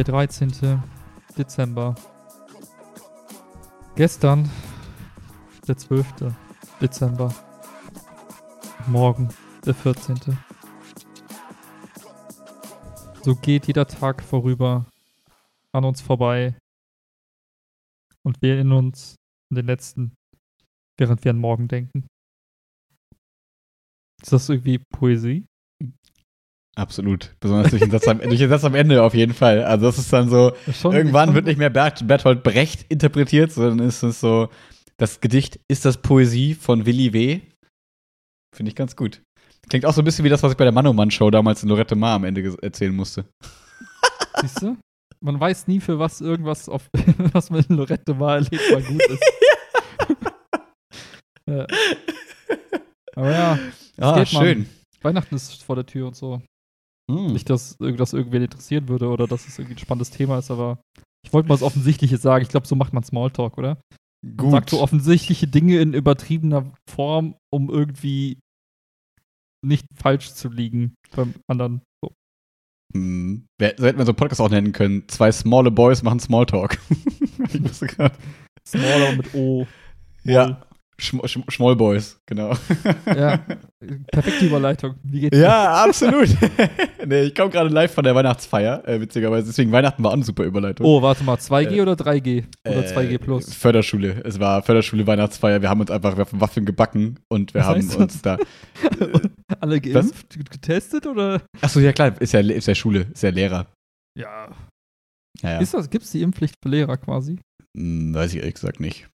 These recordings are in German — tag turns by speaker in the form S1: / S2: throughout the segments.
S1: Der 13. Dezember. Gestern, der 12. Dezember. Morgen, der 14. So geht jeder Tag vorüber an uns vorbei. Und wir in uns an den letzten, während wir an morgen denken. Ist das irgendwie Poesie?
S2: Absolut. Besonders durch den, Satz am, durch den Satz am Ende auf jeden Fall. Also das ist dann so,
S1: Schon-
S2: irgendwann wird nicht mehr Bert, Bertolt Brecht interpretiert, sondern ist es so, das Gedicht ist das Poesie von Willi W. Finde ich ganz gut. Klingt auch so ein bisschen wie das, was ich bei der Manoman-Show damals in Lorette Mar am Ende erzählen musste.
S1: Siehst du? Man weiß nie, für was irgendwas, auf, was man in Lorette mal erlebt, mal gut ist. ja. Aber ja,
S2: Ah,
S1: geht, Mann.
S2: schön.
S1: Weihnachten ist vor der Tür und so.
S2: Hm.
S1: Nicht, dass irgendwas irgendwen interessieren würde oder dass es irgendwie ein spannendes Thema ist, aber ich wollte mal das Offensichtliche sagen. Ich glaube, so macht man Smalltalk, oder?
S2: Gut.
S1: Sagt so offensichtliche Dinge in übertriebener Form, um irgendwie nicht falsch zu liegen beim anderen. So.
S2: Hm. So hätten wir so einen Podcast auch nennen können. Zwei smalle Boys machen Smalltalk. ich wusste gerade.
S1: Smaller mit O.
S2: Ja. Schm Schm Schmoll Boys, genau.
S1: Ja, perfekte Überleitung. Wie geht's
S2: Ja, absolut. nee, ich komme gerade live von der Weihnachtsfeier, äh, witzigerweise. Deswegen Weihnachten war auch eine super Überleitung.
S1: Oh, warte mal, 2G
S2: Äh,
S1: oder 3G? Oder
S2: Äh,
S1: 2G plus?
S2: Förderschule. Es war Förderschule Weihnachtsfeier. Wir haben uns einfach Waffeln gebacken und wir
S1: Was
S2: haben uns da.
S1: Alle geimpft, getestet oder?
S2: Achso, ja klar, ist ja, ist ja Schule, ist ja Lehrer.
S1: Ja.
S2: Ja, ja.
S1: Ist das, gibt's die Impfpflicht für Lehrer quasi?
S2: Hm, weiß ich ehrlich gesagt nicht.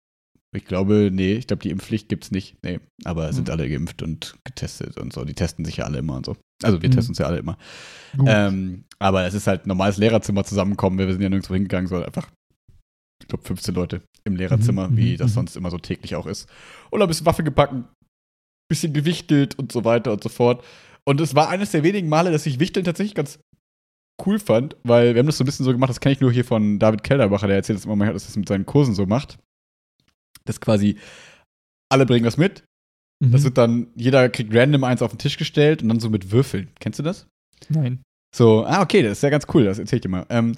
S2: Ich glaube, nee, ich glaube, die Impfpflicht gibt's nicht. Nee, aber sind
S1: Hm.
S2: alle geimpft und getestet und so. Die testen sich ja alle immer und so. Also wir
S1: Hm.
S2: testen uns ja alle immer. Ähm, aber es ist halt ein normales Lehrerzimmer zusammenkommen. Wir sind ja nirgendwo hingegangen, sondern einfach, ich glaube, 15 Leute im Lehrerzimmer,
S1: Mhm,
S2: wie
S1: mhm,
S2: das
S1: mhm.
S2: sonst immer so täglich auch ist. Und ein bisschen Waffe gebacken, bisschen gewichtelt und so weiter und so fort. Und es war eines der wenigen Male, dass ich Wichteln tatsächlich ganz cool fand, weil wir haben das so ein bisschen so gemacht, das kenne ich nur hier von David Kellerbacher, der erzählt das immer mal, dass er das mit seinen Kursen so macht. Das quasi, alle bringen was mit,
S1: Mhm.
S2: das wird dann, jeder kriegt random eins auf den Tisch gestellt und dann so mit Würfeln. Kennst du das?
S1: Nein.
S2: So, ah, okay, das ist ja ganz cool, das erzähl ich dir mal. Ähm,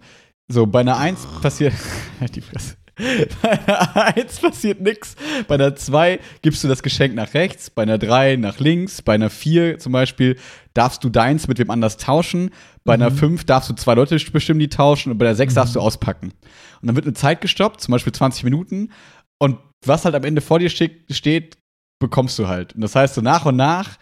S2: so, bei einer 1 passiert. Halt die Fresse. Bei einer 1 passiert nix. Bei einer 2 gibst du das Geschenk nach rechts, bei einer 3 nach links, bei einer 4 zum Beispiel darfst du deins mit wem anders tauschen, bei einer
S1: Mhm.
S2: 5 darfst du zwei Leute bestimmen, die tauschen und bei der 6
S1: Mhm.
S2: darfst du auspacken. Und dann wird eine Zeit gestoppt, zum Beispiel 20 Minuten und was halt am Ende vor dir ste- steht, bekommst du halt. Und das heißt, so nach und nach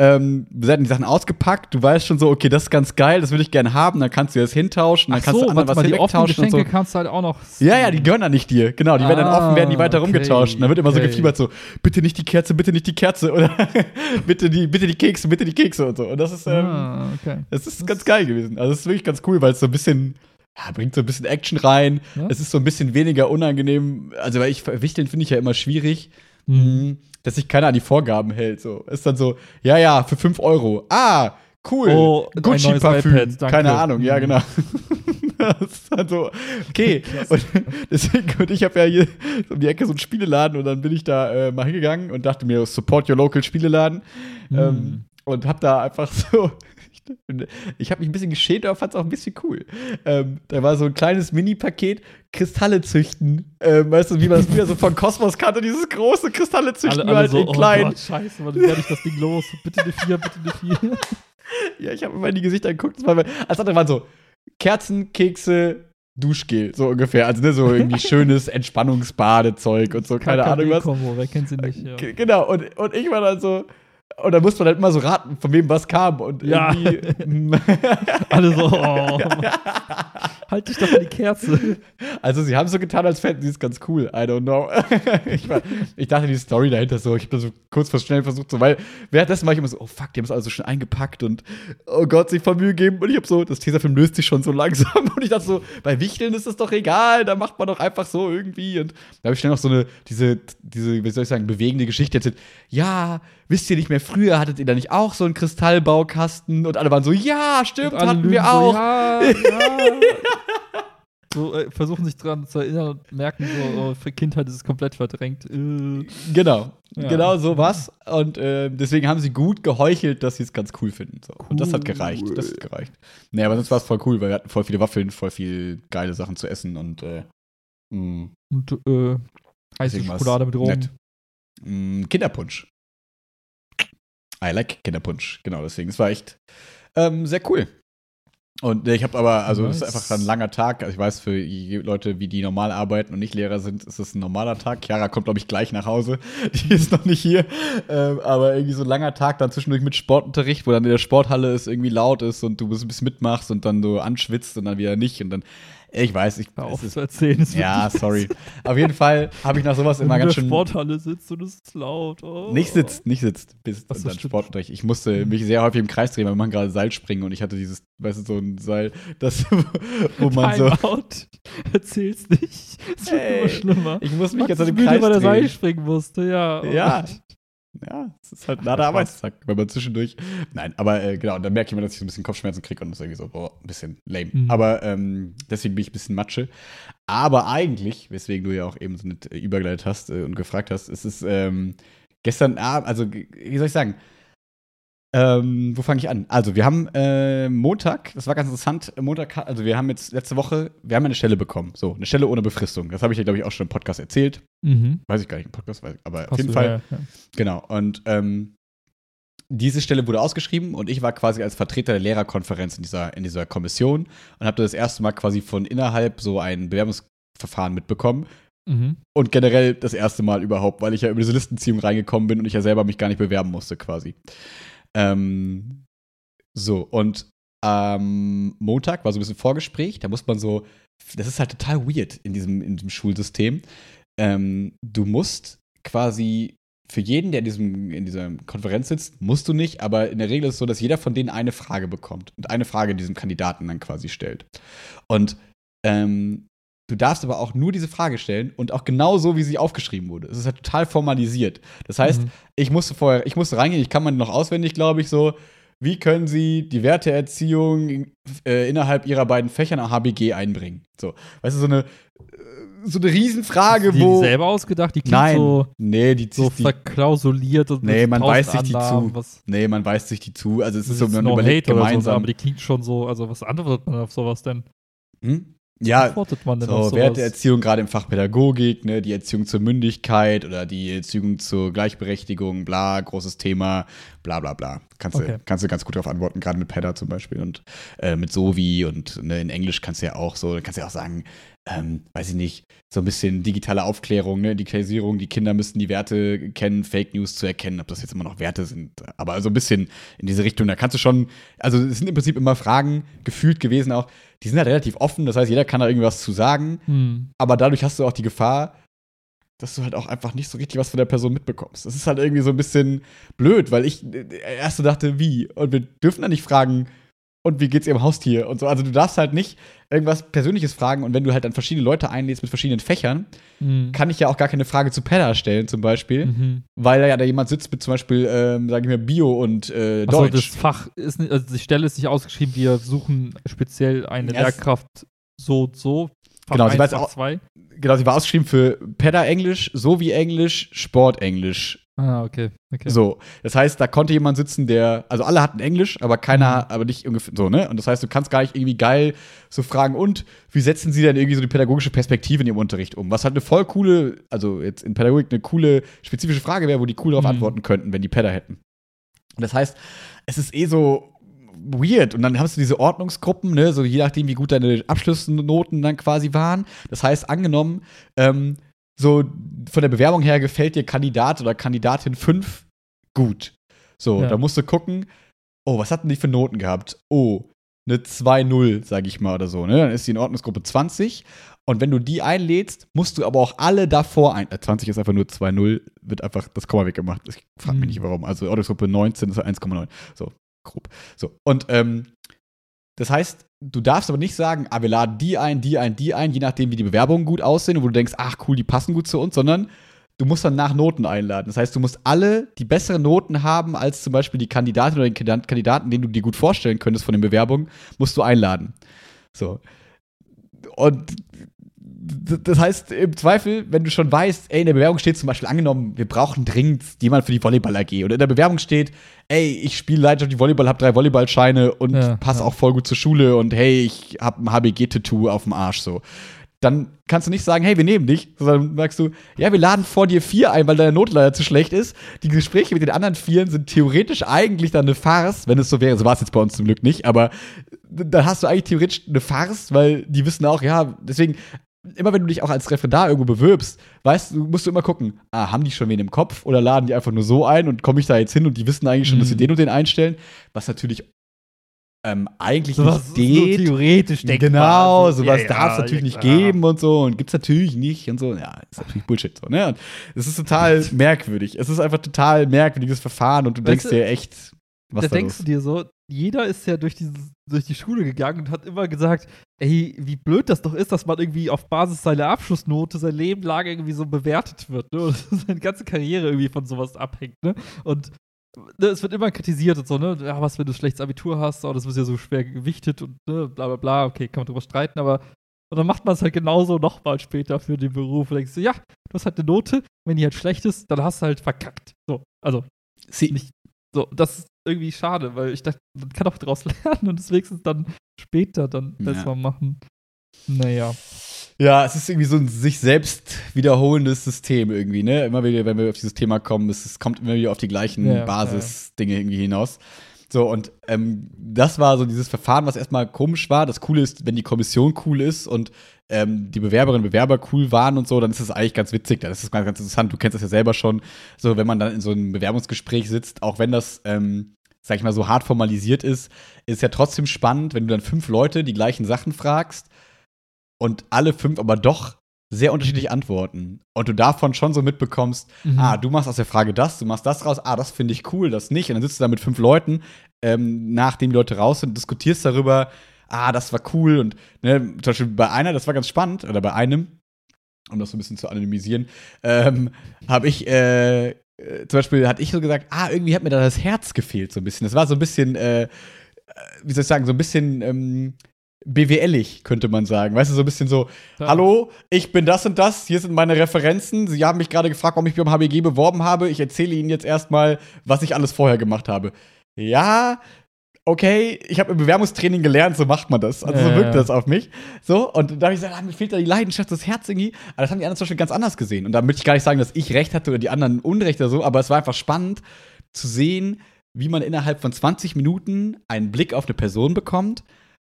S2: ähm, werden die Sachen ausgepackt, du weißt schon so, okay, das ist ganz geil, das will ich gerne haben, dann kannst du das hintauschen, dann
S1: Ach
S2: kannst
S1: so,
S2: du anderen was
S1: mal, die offenen
S2: wegtauschen und
S1: Geschenke
S2: so.
S1: kannst du halt auch noch.
S2: Ja, ja, die gehören dann nicht dir. Genau, die werden dann
S1: Ah,
S2: offen, werden die weiter
S1: okay,
S2: rumgetauscht. Und dann wird immer so
S1: okay.
S2: gefiebert so, bitte nicht die Kerze, bitte nicht die Kerze oder bitte die, bitte die Kekse, bitte die Kekse und so. Und das ist, ähm,
S1: ah, okay.
S2: das ist ganz geil gewesen. Also das ist wirklich ganz cool, weil es so ein bisschen, ja, bringt so ein bisschen Action rein.
S1: Ja?
S2: Es ist so ein bisschen weniger unangenehm. Also, weil ich, Wichteln finde ich ja immer schwierig.
S1: Mhm.
S2: Mhm. Dass sich keiner an die Vorgaben hält. So. Ist dann so, ja, ja, für 5 Euro. Ah, cool.
S1: Oh,
S2: Gucci-Parfüm. Keine Ahnung, ja,
S1: Mhm.
S2: genau. das ist dann so, okay. Und deswegen, und ich habe ja hier um die Ecke so einen Spieleladen und dann bin ich da äh, mal hingegangen und dachte mir, support your local Spieleladen.
S1: Mhm.
S2: Ähm, und hab da einfach so. Ich habe mich ein bisschen geschämt, aber fand es auch ein bisschen cool. Ähm, da war so ein kleines Mini-Paket Kristalle züchten. Ähm, weißt du, wie man das früher so von Kosmos kannte, dieses große Kristalle züchten,
S1: alle, alle
S2: halt
S1: so,
S2: in
S1: oh
S2: klein.
S1: Gott, scheiße, wann werde ich das Ding los? Bitte eine 4, bitte eine 4.
S2: Ja, ich habe immer in die Gesichter geguckt. Das war, als andere waren so Kerzen, Kekse, Duschgel, so ungefähr. Also ne, so irgendwie schönes Entspannungsbadezeug und so, keine Ahnung was.
S1: Kombo, wer kennt sie nicht? Ja.
S2: G- Genau, und, und ich war dann so, und da musste man halt immer so raten, von wem was kam. Und
S1: Ja.
S2: irgendwie.
S1: Alle so, oh. halt dich doch an die Kerze.
S2: Also, sie haben so getan, als fänden sie es ganz cool. I don't know. ich, war, ich dachte, die Story dahinter so, ich habe da so kurz vor schnell versucht, so, weil währenddessen war ich immer so, oh fuck, die haben es alles so schön eingepackt und oh Gott, sich voll Mühe gegeben. Und ich habe so, das Tesafilm löst sich schon so langsam. Und ich dachte so, bei Wichteln ist es doch egal, da macht man doch einfach so irgendwie. Und da habe ich schnell noch so eine, diese, diese, wie soll ich sagen, bewegende Geschichte erzählt. Ja, wisst ihr nicht mehr, früher hattet ihr da nicht auch so einen Kristallbaukasten? Und alle waren so, ja, stimmt, hatten wir
S1: so,
S2: auch.
S1: Ja, ja. so äh, versuchen sich dran zu erinnern und merken, so, oh, für Kindheit ist es komplett verdrängt. Äh.
S2: Genau.
S1: Ja.
S2: Genau so was. Und äh, deswegen haben sie gut geheuchelt, dass sie es ganz cool finden. So. Und das hat gereicht. Das hat gereicht. Nee, aber sonst war es voll cool, weil wir hatten voll viele Waffeln, voll viel geile Sachen zu essen und äh, mh,
S1: Und äh, Schokolade mit Rum.
S2: nett. Mh, Kinderpunsch. I like Kinderpunsch. Genau, deswegen. Es war echt ähm, sehr cool. Und äh, ich habe aber, also es ist einfach ein langer Tag. Also ich weiß, für Leute, wie die normal arbeiten und nicht Lehrer sind, ist es ein normaler Tag. Chiara kommt, glaube ich, gleich nach Hause. Die ist noch nicht hier. Ähm, aber irgendwie so ein langer Tag dann zwischendurch mit Sportunterricht, wo dann in der Sporthalle es irgendwie laut ist und du ein bisschen mitmachst und dann so anschwitzt und dann wieder nicht. Und dann, ich weiß, ich.
S1: Auf
S2: ist,
S1: zu erzählen. wird
S2: ja, sorry. Auf jeden Fall habe ich nach sowas
S1: Wenn
S2: immer
S1: du in
S2: ganz
S1: der
S2: schön.
S1: Sporthalle sitzt und es ist laut. Oh.
S2: Nicht sitzt, nicht sitzt, bis
S1: Ach so,
S2: und dann. Sportunterricht. Ich musste mich sehr häufig im Kreis drehen, weil wir machen gerade Seilspringen und ich hatte dieses, weißt du, so ein Seil, das, wo man so.
S1: Timeout. Erzähl's nicht. Es wird
S2: Ey,
S1: immer schlimmer.
S2: Ich muss mich
S1: Max
S2: jetzt an
S1: ist
S2: dem
S1: müde,
S2: Kreis
S1: weil er Seil
S2: drehen.
S1: springen musste, ja. Oh
S2: Ja.
S1: Gott.
S2: Ja, es ist halt ein harter Arbeitstag, wenn man zwischendurch. Nein, aber äh, genau, dann merke ich immer, dass ich so ein bisschen Kopfschmerzen kriege und das ist irgendwie so, boah, ein bisschen lame.
S1: Mhm.
S2: Aber ähm, deswegen bin ich ein bisschen Matsche. Aber eigentlich, weswegen du ja auch eben so nicht äh, übergeleitet hast äh, und gefragt hast, ist es ähm, gestern Abend, also wie soll ich sagen, ähm, wo fange ich an? Also, wir haben äh, Montag, das war ganz interessant, Montag, also wir haben jetzt letzte Woche, wir haben eine Stelle bekommen, so, eine Stelle ohne Befristung. Das habe ich ja, glaube ich, auch schon im Podcast erzählt.
S1: Mhm.
S2: Weiß ich gar nicht im Podcast, weiß ich, aber auf
S1: Hast
S2: jeden
S1: du,
S2: Fall.
S1: Ja, ja.
S2: Genau. Und ähm, diese Stelle wurde ausgeschrieben und ich war quasi als Vertreter der Lehrerkonferenz in dieser, in dieser Kommission und habe das erste Mal quasi von innerhalb so ein Bewerbungsverfahren mitbekommen.
S1: Mhm.
S2: Und generell das erste Mal überhaupt, weil ich ja über diese Listenziehung reingekommen bin und ich ja selber mich gar nicht bewerben musste, quasi. Ähm, so, und am Montag war so ein bisschen Vorgespräch, da muss man so, das ist halt total weird in diesem, in diesem Schulsystem. Ähm, du musst quasi für jeden, der in, diesem, in dieser Konferenz sitzt, musst du nicht, aber in der Regel ist es so, dass jeder von denen eine Frage bekommt und eine Frage diesem Kandidaten dann quasi stellt. Und ähm, du darfst aber auch nur diese Frage stellen und auch genau so, wie sie aufgeschrieben wurde. Es ist halt total formalisiert. Das heißt,
S1: Mhm.
S2: ich musste vorher, ich musste reingehen, ich kann man noch auswendig, glaube ich, so, wie können Sie die Werteerziehung äh, innerhalb Ihrer beiden Fächer nach HBG einbringen? So, weißt du, so eine, äh, so eine Riesenfrage,
S1: die
S2: wo.
S1: selber ausgedacht? Die klingt
S2: Nein,
S1: so,
S2: nee, die,
S1: so
S2: die,
S1: verklausuliert und
S2: Nee, man weiß sich die zu.
S1: Was,
S2: nee, man weist sich die zu. Also es ist so, man überlegt
S1: oder so,
S2: gemeinsam.
S1: aber die klingt schon so, also was antwortet man auf sowas denn?
S2: hm? Ja,
S1: antwortet man denn auf
S2: So,
S1: sowas?
S2: Werteerziehung gerade im Fach Pädagogik, ne, die Erziehung zur Mündigkeit oder die Erziehung zur Gleichberechtigung, bla, großes Thema, bla bla bla. Kannst,
S1: Okay.
S2: du, kannst du ganz gut darauf antworten, gerade mit Pedda zum Beispiel und äh, mit Sovi und ne, in Englisch kannst du ja auch so, kannst du ja auch sagen, ähm, weiß ich nicht, so ein bisschen digitale Aufklärung, ne, Digitalisierung, die Kinder müssten die Werte kennen, Fake News zu erkennen, ob das jetzt immer noch Werte sind, aber so ein bisschen in diese Richtung, da kannst du schon, also es sind im Prinzip immer Fragen gefühlt gewesen auch, die sind halt relativ offen, das heißt, jeder kann da irgendwas zu sagen,
S1: Hm.
S2: aber dadurch hast du auch die Gefahr, dass du halt auch einfach nicht so richtig was von der Person mitbekommst. Das ist halt irgendwie so ein bisschen blöd, weil ich äh, erst so dachte, wie? Und wir dürfen da nicht fragen, und wie geht's ihrem Haustier und so. Also du darfst halt nicht irgendwas Persönliches fragen und wenn du halt dann verschiedene Leute einlädst mit verschiedenen Fächern,
S1: Hm.
S2: kann ich ja auch gar keine Frage zu Pedda stellen zum Beispiel,
S1: Mhm.
S2: weil da ja da jemand sitzt mit zum Beispiel, ähm, sage ich mal, Bio und äh, Deutsch.
S1: das Fach ist nicht, also die Stelle ist nicht ausgeschrieben, wir suchen speziell eine
S2: Ja,
S1: Lehrkraft so und so. Fach
S2: Genau, sie
S1: 1,
S2: weiß
S1: Fach
S2: auch-
S1: 2.
S2: genau, sie war ausgeschrieben für Pedda Englisch, sowie Englisch, Sport Englisch.
S1: Ah, okay. okay.
S2: So, das heißt, da konnte jemand sitzen, der, also alle hatten Englisch, aber keiner, aber nicht ungefähr so, ne? Und das heißt, du kannst gar nicht irgendwie geil so fragen, und wie setzen sie denn irgendwie so die pädagogische Perspektive in ihrem Unterricht um? Was halt eine voll coole, also jetzt in Pädagogik eine coole, spezifische Frage wäre, wo die cool darauf
S1: Mhm.
S2: antworten könnten, wenn die Pedder hätten. Und das heißt, es ist eh so weird. Und dann hast du diese Ordnungsgruppen, ne, so je nachdem, wie gut deine Abschlussnoten dann quasi waren. Das heißt, angenommen, ähm, so von der Bewerbung her gefällt dir Kandidat oder Kandidatin 5 gut. So,
S1: Ja.
S2: da musst du gucken, oh, was hatten die für Noten gehabt? Oh, eine 2-0, sag ich mal, oder so, ne? Dann ist die in Ordnungsgruppe 20. Und wenn du die einlädst, musst du aber auch alle davor ein. Äh, 20 ist einfach nur 2-0, wird einfach das Komma weggemacht. Ich frage mich
S1: Mhm.
S2: nicht warum. Also Ordnungsgruppe 19 ist 1,9. So, grob. So. Und ähm, das heißt, du darfst aber nicht sagen, ah, wir laden die ein, die ein, die ein, je nachdem, wie die Bewerbungen gut aussehen und wo du denkst, ach cool, die passen gut zu uns, sondern du musst dann nach Noten einladen. Das heißt, du musst alle, die bessere Noten haben als zum Beispiel die Kandidatin oder den Kandidat- Kandidaten, den du dir gut vorstellen könntest von den Bewerbungen, musst du einladen. So. und das heißt, im Zweifel, wenn du schon weißt, ey, in der Bewerbung steht zum Beispiel angenommen, wir brauchen dringend jemand für die Volleyball AG. Oder in der Bewerbung steht, ey, ich spiele Leidenschaft die Volleyball, habe drei Volleyballscheine und
S1: Ja,
S2: passe
S1: ja.
S2: auch voll gut zur Schule und hey, ich habe ein HBG-Tattoo auf dem Arsch so. Dann kannst du nicht sagen, hey, wir nehmen dich, sondern sagst du, ja, wir laden vor dir vier ein, weil deine Note leider zu schlecht ist. Die Gespräche mit den anderen Vieren sind theoretisch eigentlich dann eine Farce, wenn es so wäre. So war es jetzt bei uns zum Glück nicht, aber dann hast du eigentlich theoretisch eine Farce, weil die wissen auch, ja, deswegen, immer wenn du dich auch als Referendar irgendwo bewirbst, weißt du, musst du immer gucken, ah, haben die schon wen im Kopf oder laden die einfach nur so ein und komme ich da jetzt hin und die wissen eigentlich schon, dass sie
S1: Mhm.
S2: den und den einstellen, was natürlich ähm, eigentlich
S1: Sowas
S2: nicht
S1: ist nur
S2: geht.
S1: theoretisch denkbar.
S2: Genau, sowas
S1: ja,
S2: darf es
S1: ja,
S2: natürlich
S1: ja,
S2: nicht geben und so und gibt's natürlich nicht und so. Ja, ist natürlich Bullshit so, ne? Und es ist total merkwürdig. Es ist einfach total merkwürdiges Verfahren und du denkst
S1: Weißt du,
S2: dir echt, was
S1: da
S2: da
S1: denkst
S2: los?
S1: du dir so, jeder ist ja durch, dieses, durch die Schule gegangen und hat immer gesagt, ey, wie blöd das doch ist, dass man irgendwie auf Basis seiner Abschlussnote sein Leben lang irgendwie so bewertet wird, ne? Und seine ganze Karriere irgendwie von sowas abhängt, ne? Und ne, es wird immer kritisiert und so, ne? Ja, was, wenn du schlechtes Abitur hast, oh, das wird ja so schwer gewichtet und ne, bla bla bla, okay, kann man drüber streiten, aber und dann macht man es halt genauso nochmal später für den Beruf und denkst du, ja, du hast halt eine Note, wenn die halt schlecht ist, dann hast du halt verkackt. So, also
S2: Sie,
S1: nicht so, das ist irgendwie schade, weil ich dachte, man kann auch daraus lernen und es wenigstens dann später dann
S2: Ja.
S1: besser machen. Naja.
S2: Ja, es ist irgendwie so ein sich selbst wiederholendes System irgendwie, ne? Immer wieder, wenn wir auf dieses Thema kommen, es, es kommt immer wieder auf die gleichen
S1: Ja,
S2: Basisdinge irgendwie hinaus. So, und ähm, das war so dieses Verfahren, was erstmal komisch war. Das Coole ist, wenn die Kommission cool ist und ähm, die Bewerberinnen und Bewerber cool waren und so, dann ist das eigentlich ganz witzig. Das ist ganz, ganz interessant. Du kennst das ja selber schon. So, wenn man dann in so einem Bewerbungsgespräch sitzt, auch wenn das, ähm, sag ich mal, so hart formalisiert ist, ist ja trotzdem spannend, wenn du dann fünf Leute die gleichen Sachen fragst und alle fünf aber doch sehr unterschiedlich antworten. Und du davon schon so mitbekommst,
S1: Mhm.
S2: ah, du machst aus der Frage das, du machst das raus, ah, das finde ich cool, das nicht. Und dann sitzt du da mit fünf Leuten, ähm, nachdem die Leute raus sind, diskutierst darüber, ah, das war cool. Und ne, zum Beispiel bei einer, das war ganz spannend, oder bei einem, um das so ein bisschen zu anonymisieren, ähm, habe ich, äh, äh, zum Beispiel hatte ich so gesagt, ah, irgendwie hat mir da das Herz gefehlt, so ein bisschen. Das war so ein bisschen, äh, äh, wie soll ich sagen, so ein bisschen ähm, BWLig, könnte man sagen. Weißt du, so ein bisschen so,
S1: Ja.
S2: hallo, ich bin das und das, hier sind meine Referenzen. Sie haben mich gerade gefragt, warum ich mich beim HBG beworben habe. Ich erzähle Ihnen jetzt erstmal, was ich alles vorher gemacht habe. Ja, okay, ich habe im Bewerbungstraining gelernt, so macht man das. Also so
S1: Ja,
S2: wirkt das auf mich. So, und da habe ich gesagt, ah, mir fehlt da die Leidenschaft, das Herz irgendwie. Aber das haben die anderen zum Beispiel ganz anders gesehen. Und da möchte ich gar nicht sagen, dass ich recht hatte oder die anderen Unrecht oder so, aber es war einfach spannend zu sehen, wie man innerhalb von 20 Minuten einen Blick auf eine Person bekommt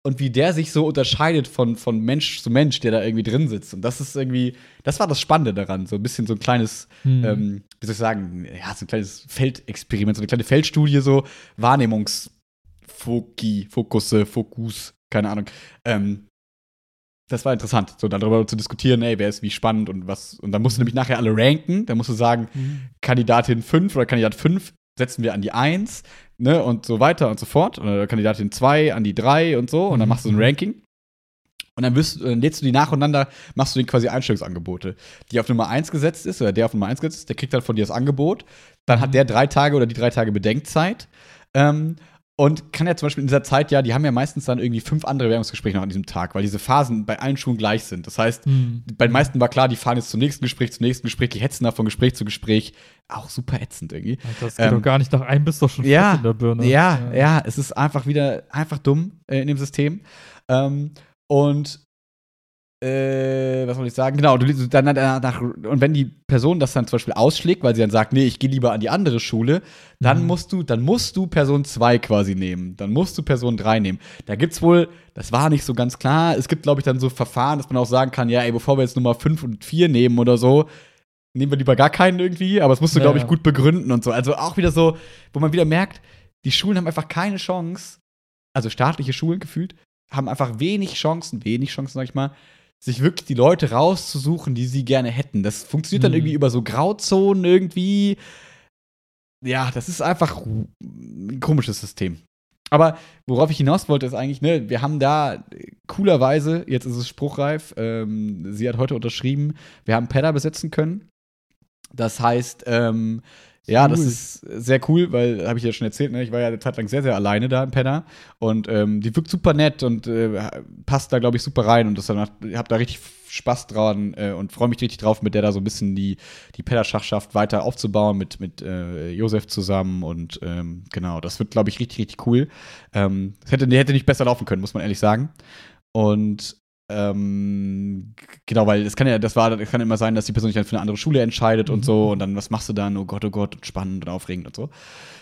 S2: und wie der sich so unterscheidet von, von Mensch zu Mensch, der da irgendwie drin sitzt. Und das ist irgendwie, das war das Spannende daran. So ein bisschen so ein kleines,
S1: Hm.
S2: ähm, wie soll ich sagen, ja, so ein kleines Feldexperiment, so eine kleine Feldstudie, so Wahrnehmungsfoki, Fokusse, Fokus, keine Ahnung. Ähm, das war interessant, so darüber zu diskutieren, ey, wer ist wie spannend und was. Und dann musst du nämlich nachher alle ranken. Dann musst du sagen,
S1: Mhm.
S2: Kandidatin 5 oder Kandidat 5 setzen wir an die 1, ne, und so weiter und so fort. Oder Kandidatin 2 an die 3 und so. Und dann
S1: Mhm.
S2: machst du so ein Ranking. Und dann, wirst, dann lädst du die nacheinander, machst du den quasi Einstellungsangebote. Die auf Nummer 1 gesetzt ist, oder der auf Nummer 1 gesetzt ist, der kriegt dann von dir das Angebot. Dann hat der drei Tage oder die drei Tage Bedenkzeit. Ähm, und kann ja zum Beispiel in dieser Zeit ja, die haben ja meistens dann irgendwie fünf andere Bewerbungsgespräche noch an diesem Tag, weil diese Phasen bei allen Schulen gleich sind. Das heißt,
S1: Hm.
S2: bei den meisten war klar, die fahren jetzt zum nächsten Gespräch, zum nächsten Gespräch, die hetzen da von Gespräch zu Gespräch. Auch super ätzend irgendwie.
S1: Das geht
S2: Ähm,
S1: doch gar nicht nach einem bist doch schon
S2: ja,
S1: in der Birne.
S2: Ja, ja, es ist einfach wieder einfach dumm äh, in dem System. Ähm, und äh, was soll ich sagen? Genau, du dann danach, und wenn die Person das dann zum Beispiel ausschlägt, weil sie dann sagt, nee, ich gehe lieber an die andere Schule, dann
S1: Mhm.
S2: musst du, dann musst du Person 2 quasi nehmen. Dann musst du Person 3 nehmen. Da gibt's wohl, das war nicht so ganz klar. Es gibt, glaube ich, dann so Verfahren, dass man auch sagen kann, ja, ey, bevor wir jetzt Nummer 5 und 4 nehmen oder so, nehmen wir lieber gar keinen irgendwie, aber das musst du, glaube ich, gut begründen und so. Also auch wieder so, wo man wieder merkt, die Schulen haben einfach keine Chance, also staatliche Schulen gefühlt, haben einfach wenig Chancen, wenig Chancen, sag ich mal, sich wirklich die Leute rauszusuchen, die sie gerne hätten. Das funktioniert dann
S1: Mhm.
S2: irgendwie über so Grauzonen irgendwie. Ja, das ist einfach ein komisches System. Aber worauf ich hinaus wollte, ist eigentlich, ne, wir haben da äh, coolerweise, jetzt ist es spruchreif, ähm, sie hat heute unterschrieben, wir haben Pedda besetzen können. Das heißt, ähm, Ja,
S1: Cool.
S2: das ist sehr cool, weil, habe ich ja schon erzählt, ne? ich war ja eine Zeit lang sehr, sehr alleine da im Penner. Und ähm, die wirkt super nett und äh, passt da, glaube ich, super rein. Und das habe da richtig Spaß dran äh, und freue mich richtig drauf, mit der da so ein bisschen die, die Penner-Schachschaft weiter aufzubauen, mit, mit äh, Josef zusammen. Und ähm, genau, das wird, glaube ich, richtig, richtig cool. Ähm, das hätte, hätte nicht besser laufen können, muss man ehrlich sagen. Und ähm, genau, weil es kann ja, das war, das kann immer sein, dass die Person sich dann für eine andere Schule entscheidet und so und dann, was machst du dann? Oh Gott, oh Gott, und spannend und aufregend und so.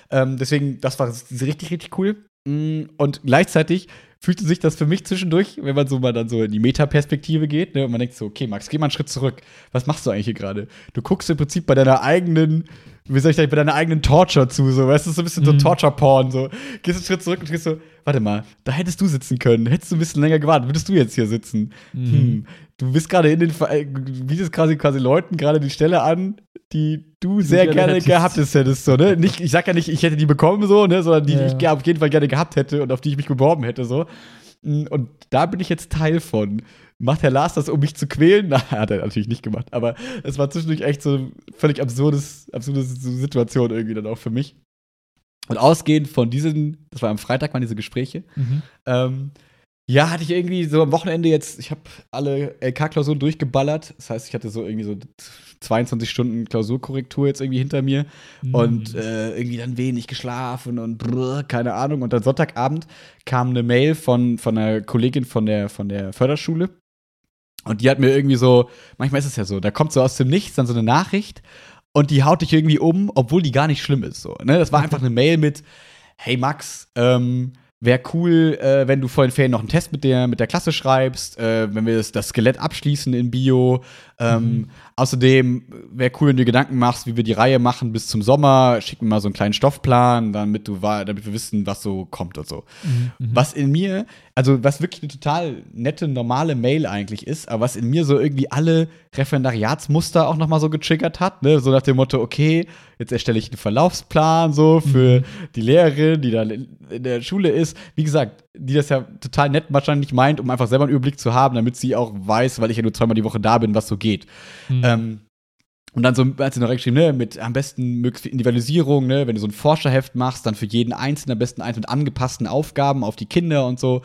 S2: Ähm, deswegen, das war richtig, richtig cool. Mm, Und gleichzeitig fühlte sich das für mich zwischendurch, wenn man so mal dann so in die Metaperspektive geht, ne, und man denkt so, okay, Max, geh mal einen Schritt zurück. Was machst du eigentlich hier gerade? Du guckst im Prinzip bei deiner eigenen, wie soll ich sagen, bei deiner eigenen Torture zu, so, weißt du, so ein bisschen so
S1: Mhm.
S2: Torture-Porn, so. Gehst einen Schritt zurück und gehst so, warte mal, da hättest du sitzen können, hättest du ein bisschen länger gewartet, würdest du jetzt hier sitzen?
S1: Mhm.
S2: Hm. Du bist gerade in den, äh, bietest quasi quasi Leuten gerade die Stelle an, die du sehr
S1: gerne
S2: gerne
S1: hättest.
S2: gehabt hättest, so, ne? Nicht, ich sag ja nicht, ich hätte die bekommen, so, ne, sondern die,
S1: Ja.
S2: die ich auf jeden Fall gerne gehabt hätte und auf die ich mich beworben hätte, so. Mm, Und da bin ich jetzt Teil von. Macht Herr Lars das, um mich zu quälen? Na, hat er natürlich nicht gemacht, aber es war zwischendurch echt so völlig absurdes, absurde Situation irgendwie dann auch für mich. Und ausgehend von diesen, das war am Freitag, waren diese Gespräche,
S1: Mhm.
S2: ähm, ja, hatte ich irgendwie so am Wochenende jetzt, ich habe alle LK-Klausuren durchgeballert. Das heißt, ich hatte so irgendwie so 22 Stunden Klausurkorrektur jetzt irgendwie hinter mir
S1: Mhm.
S2: und äh, irgendwie dann wenig geschlafen und brr, keine Ahnung. Und dann Sonntagabend kam eine Mail von, von einer Kollegin von der, von der Förderschule. Und die hat mir irgendwie so, manchmal ist es ja so, da kommt so aus dem Nichts dann so eine Nachricht und die haut dich irgendwie um, obwohl die gar nicht schlimm ist. So, ne? Das war einfach eine Mail mit, hey Max, ähm, wäre cool, äh, wenn du vor den Ferien noch einen Test mit der, mit der Klasse schreibst, äh, wenn wir das, das Skelett abschließen in Bio. Ähm,
S1: Mhm.
S2: Außerdem wäre cool, wenn du dir Gedanken machst, wie wir die Reihe machen bis zum Sommer. Schick mir mal so einen kleinen Stoffplan, damit, du, damit wir wissen, was so kommt und so.
S1: Mhm. Mhm.
S2: Was in mir, also was wirklich eine total nette, normale Mail eigentlich ist, aber was in mir so irgendwie alle Referendariatsmuster auch nochmal so getriggert hat, ne? So nach dem Motto, okay, jetzt erstelle ich einen Verlaufsplan so für die Lehrerin, die dann in in der Schule ist. Wie gesagt, die das ja total nett wahrscheinlich meint, um einfach selber einen Überblick zu haben, damit sie auch weiß, weil ich ja nur zweimal die Woche da bin, was so geht.
S1: Mhm.
S2: Ähm, und dann so, hat sie noch reingeschrieben, ne, mit am besten möglichst viel Individualisierung, ne, wenn du so ein Forscherheft machst, dann für jeden Einzelnen am besten eins mit angepassten Aufgaben auf die Kinder und so.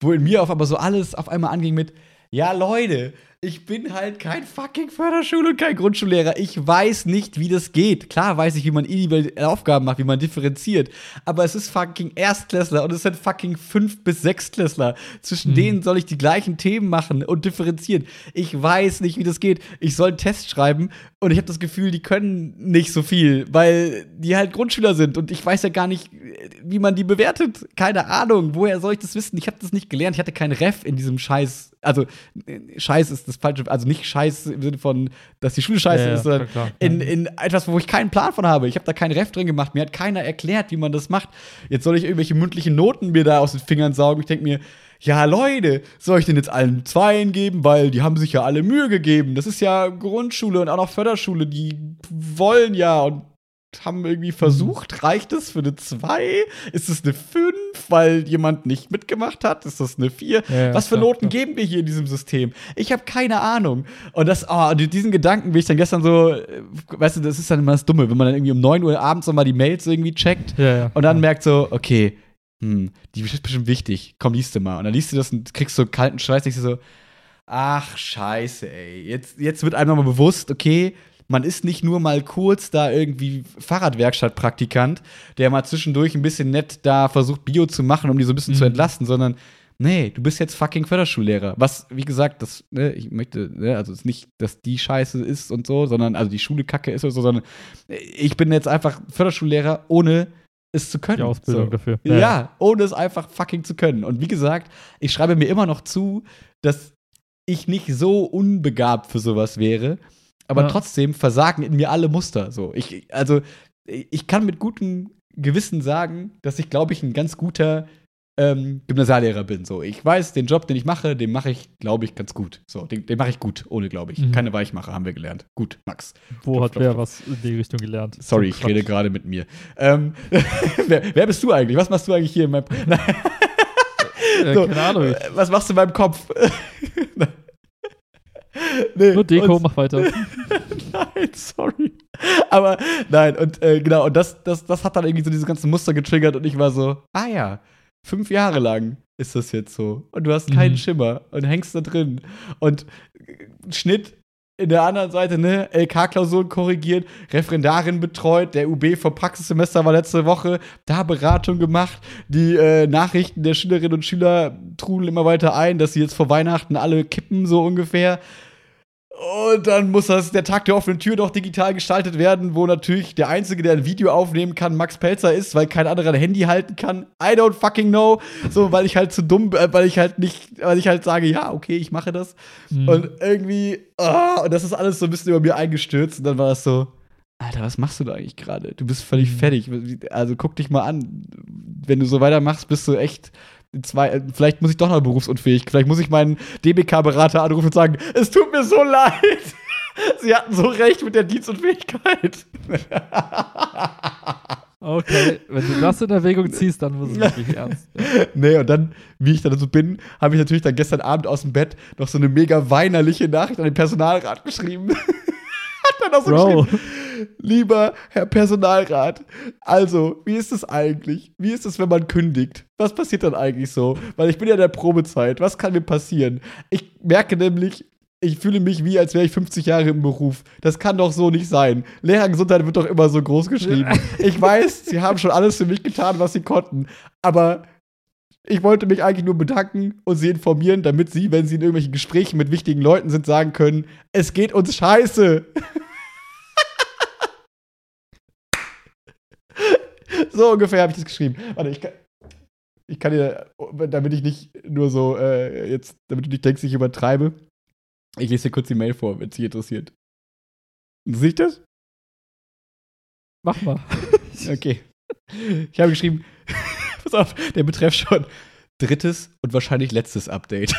S2: Wo in mir auf aber so alles auf einmal anging mit, ja, Leute, ich bin halt kein fucking Förderschul- und kein Grundschullehrer. Ich weiß nicht, wie das geht. Klar weiß ich, wie man individuelle Aufgaben macht, wie man differenziert. Aber es ist fucking Erstklässler und es sind fucking Fünf- bis Sechstklässler. Zwischen
S1: Mhm.
S2: denen soll ich die gleichen Themen machen und differenzieren. Ich weiß nicht, wie das geht. Ich soll einen Test schreiben und ich habe das Gefühl, die können nicht so viel, weil die halt Grundschüler sind und ich weiß ja gar nicht, wie man die bewertet. Keine Ahnung. Woher soll ich das wissen? Ich habe das nicht gelernt. Ich hatte keinen Ref in diesem Scheiß. Also, Scheiß ist das falsche, also nicht Scheiß im Sinne von, dass die Schule scheiße
S1: Ja,
S2: ist, sondern
S1: klar.
S2: in, in etwas, wo ich keinen Plan von habe. Ich habe da keinen Ref drin gemacht. Mir hat keiner erklärt, wie man das macht. Jetzt soll ich irgendwelche mündlichen Noten mir da aus den Fingern saugen. Ich denke mir, ja, Leute, soll ich denn jetzt allen Zweien geben? Weil die haben sich ja alle Mühe gegeben. Das ist ja Grundschule und auch noch Förderschule. Die wollen ja und haben irgendwie versucht, reicht es für eine 2? Ist es eine 5, weil jemand nicht mitgemacht hat? Ist das eine 4?
S1: Ja, ja,
S2: Was für
S1: klar,
S2: Noten
S1: klar.
S2: geben wir hier in diesem System? Ich habe keine Ahnung. Und das, oh, diesen Gedanken bin ich dann gestern so, äh, weißt du, das ist dann immer das Dumme, wenn man dann irgendwie um 9 Uhr abends nochmal die Mails irgendwie checkt
S1: ja,
S2: und dann merkt so, okay, hm, die ist bestimmt wichtig. Komm, liest du mal. Und dann liest du das und kriegst so kalten Scheiß, denkst du so, ach, scheiße, ey. Jetzt, jetzt wird einem mal bewusst, okay, man ist nicht nur mal kurz da irgendwie Fahrradwerkstattpraktikant, der mal zwischendurch ein bisschen nett da versucht, Bio zu machen, um die so ein bisschen zu
S1: Mhm.
S2: entlasten, sondern nee, du bist jetzt fucking Förderschullehrer. Was, wie gesagt, das, ne, ich möchte, ne, also es ist nicht, dass die Scheiße ist und so, sondern, also die Schule kacke ist oder so, sondern ich bin jetzt einfach Förderschullehrer, ohne es zu können.
S1: die Ausbildung
S2: so.
S1: dafür.
S2: Ja, ohne es einfach fucking zu können. Und wie gesagt, ich schreibe mir immer noch zu, dass ich nicht so unbegabt für sowas wäre, aber
S1: Ja.
S2: trotzdem versagen in mir alle Muster. So, ich, also, ich kann mit gutem Gewissen sagen, dass ich, glaube ich, ein ganz guter ähm, Gymnasiallehrer bin. So, ich weiß, den Job, den ich mache, den mache ich, glaube ich, ganz gut. So, den, den mache ich gut, ohne, glaube ich.
S1: Mhm.
S2: Keine Weichmacher, haben wir gelernt. Gut, Max.
S1: Wo hat wer was in die Richtung gelernt?
S2: Sorry,
S1: So
S2: ich rede gerade mit mir. Ähm, wer, wer bist du eigentlich? Was machst du eigentlich hier in meinem.
S1: Äh,
S2: So,
S1: keine Ahnung.
S2: äh, Was machst du in meinem Kopf? nee,
S1: Nur Deko,
S2: und-
S1: mach weiter.
S2: Nein, sorry. Aber nein, und äh, genau, und das, das, das hat dann irgendwie so diese ganzen Muster getriggert und ich war so, ah ja, fünf Jahre lang ist das jetzt so. Und du hast keinen
S1: Mhm.
S2: Schimmer und hängst da drin. Und Schnitt in der anderen Seite, ne, LK-Klausuren korrigiert, Referendarin betreut, der UB vom Praxissemester war letzte Woche, da Beratung gemacht, die äh, Nachrichten der Schülerinnen und Schüler trudeln immer weiter ein, dass sie jetzt vor Weihnachten alle kippen, so ungefähr. Und dann muss das, der Tag der offenen Tür noch digital gestaltet werden, wo natürlich der Einzige, der ein Video aufnehmen kann, Max Pelzer ist, weil kein anderer ein Handy halten kann. I don't fucking know. So, weil ich halt zu dumm, äh, weil ich halt nicht, weil ich halt sage, ja, okay, ich mache das.
S1: Mhm.
S2: Und irgendwie, ah, und das ist alles so ein bisschen über mir eingestürzt. Und dann war das so, Alter, was machst du da eigentlich gerade? Du bist völlig
S1: Mhm.
S2: fertig. Also guck dich mal an. Wenn du so weitermachst, bist du echt. Zwei, äh, vielleicht muss ich doch noch berufsunfähig. Vielleicht muss ich meinen DBK-Berater anrufen und sagen: Es tut mir so leid. Sie hatten so recht mit der Dienstunfähigkeit.
S1: Okay, wenn du das in Erwägung ziehst, dann muss es wirklich ernst.
S2: Nee, und dann, wie ich dann so bin, habe ich natürlich dann gestern Abend aus dem Bett noch so eine mega weinerliche Nachricht an den Personalrat geschrieben. Hat dann auch so
S1: Bro.
S2: geschrieben, lieber Herr Personalrat, also, wie ist es eigentlich? Wie ist es, wenn man kündigt? Was passiert dann eigentlich so? Weil ich bin ja in der Probezeit. Was kann mir passieren? Ich merke nämlich, ich fühle mich wie, als wäre ich 50 Jahre im Beruf. Das kann doch so nicht sein. Lehrergesundheit wird doch immer so groß geschrieben. Ich weiß, sie haben schon alles für mich getan, was sie konnten. Aber ich wollte mich eigentlich nur bedanken und sie informieren, damit sie, wenn sie in irgendwelchen Gesprächen mit wichtigen Leuten sind, sagen können, es geht uns scheiße. so ungefähr habe ich das geschrieben. Warte, ich kann, ich kann dir, damit ich nicht nur so, äh, jetzt, damit du nicht denkst, ich übertreibe, ich lese dir kurz die Mail vor, wenn es dich interessiert. Siehst du das?
S1: Mach mal.
S2: Okay. Ich habe geschrieben, pass auf, der Betreff schon drittes und wahrscheinlich letztes Update.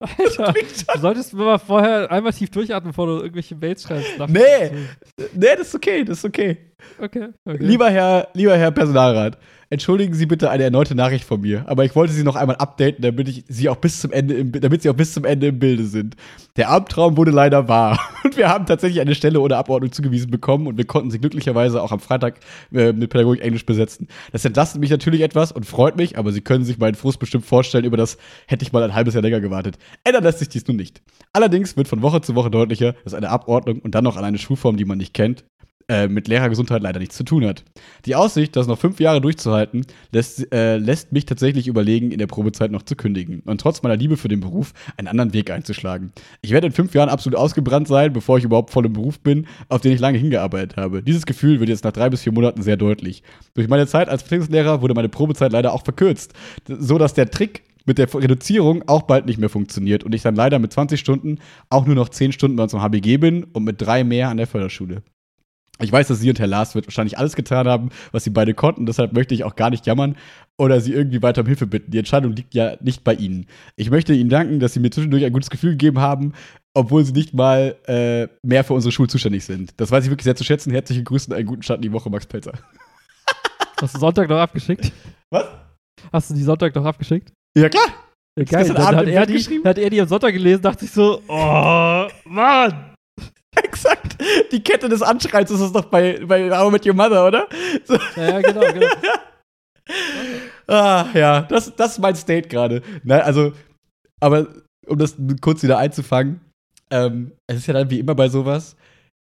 S1: Alter, du solltest mal vorher einmal tief durchatmen, bevor du irgendwelche Mails schreibst.
S2: Nee. nee, das ist okay, das ist okay.
S1: Okay, okay.
S2: Lieber Herr, lieber Herr Personalrat, entschuldigen Sie bitte eine erneute Nachricht von mir, aber ich wollte Sie noch einmal updaten, damit ich Sie auch bis zum Ende im, damit Sie auch bis zum Ende im Bilde sind. Der Albtraum wurde leider wahr und wir haben tatsächlich eine Stelle ohne Abordnung zugewiesen bekommen und wir konnten sie glücklicherweise auch am Freitag äh, mit Pädagogik Englisch besetzen. Das entlastet mich natürlich etwas und freut mich, aber Sie können sich meinen Frust bestimmt vorstellen, über das hätte ich mal ein halbes Jahr länger gewartet. Ändern lässt sich dies nun nicht. Allerdings wird von Woche zu Woche deutlicher, dass eine Abordnung und dann noch an eine Schulform, die man nicht kennt, äh, mit Lehrergesundheit leider nichts zu tun hat. Die Aussicht, das noch fünf Jahre durchzuhalten, lässt, äh, lässt mich tatsächlich überlegen, in der Probezeit noch zu kündigen und trotz meiner Liebe für den Beruf einen anderen Weg einzuschlagen. Ich werde in fünf Jahren absolut ausgebrannt sein, bevor ich überhaupt voll im Beruf bin, auf den ich lange hingearbeitet habe. Dieses Gefühl wird jetzt nach drei bis vier Monaten sehr deutlich. Durch meine Zeit als Vertretungslehrer wurde meine Probezeit leider auch verkürzt, so dass der Trick mit der Reduzierung auch bald nicht mehr funktioniert und ich dann leider mit 20 Stunden auch nur noch 10 Stunden bei uns am HBG bin und mit drei mehr an der Förderschule. Ich weiß, dass Sie und Herr Lars wird wahrscheinlich alles getan haben, was Sie beide konnten, deshalb möchte ich auch gar nicht jammern oder Sie irgendwie weiter um Hilfe bitten. Die Entscheidung liegt ja nicht bei Ihnen. Ich möchte Ihnen danken, dass Sie mir zwischendurch ein gutes Gefühl gegeben haben, obwohl Sie nicht mal äh, mehr für unsere Schule zuständig sind. Das weiß ich wirklich sehr zu schätzen. Herzliche Grüße und einen guten Start in die Woche, Max Pelzer.
S1: Hast du Sonntag noch abgeschickt?
S2: Was?
S1: Hast du die Sonntag noch abgeschickt?
S2: Ja, klar.
S1: Ja, geil.
S2: gestern
S1: Dann
S2: Abend
S1: hat er, die,
S2: geschrieben?
S1: hat er die am Sonntag gelesen, dachte ich so, oh, Mann.
S2: Exakt. Die Kette des Anschreins ist es doch bei, bei How Met Your Mother, oder? So.
S1: Ja, genau, genau.
S2: Ah, ja, das, das ist mein State gerade. Nein, also, aber um das kurz wieder einzufangen, ähm, es ist ja dann wie immer bei sowas,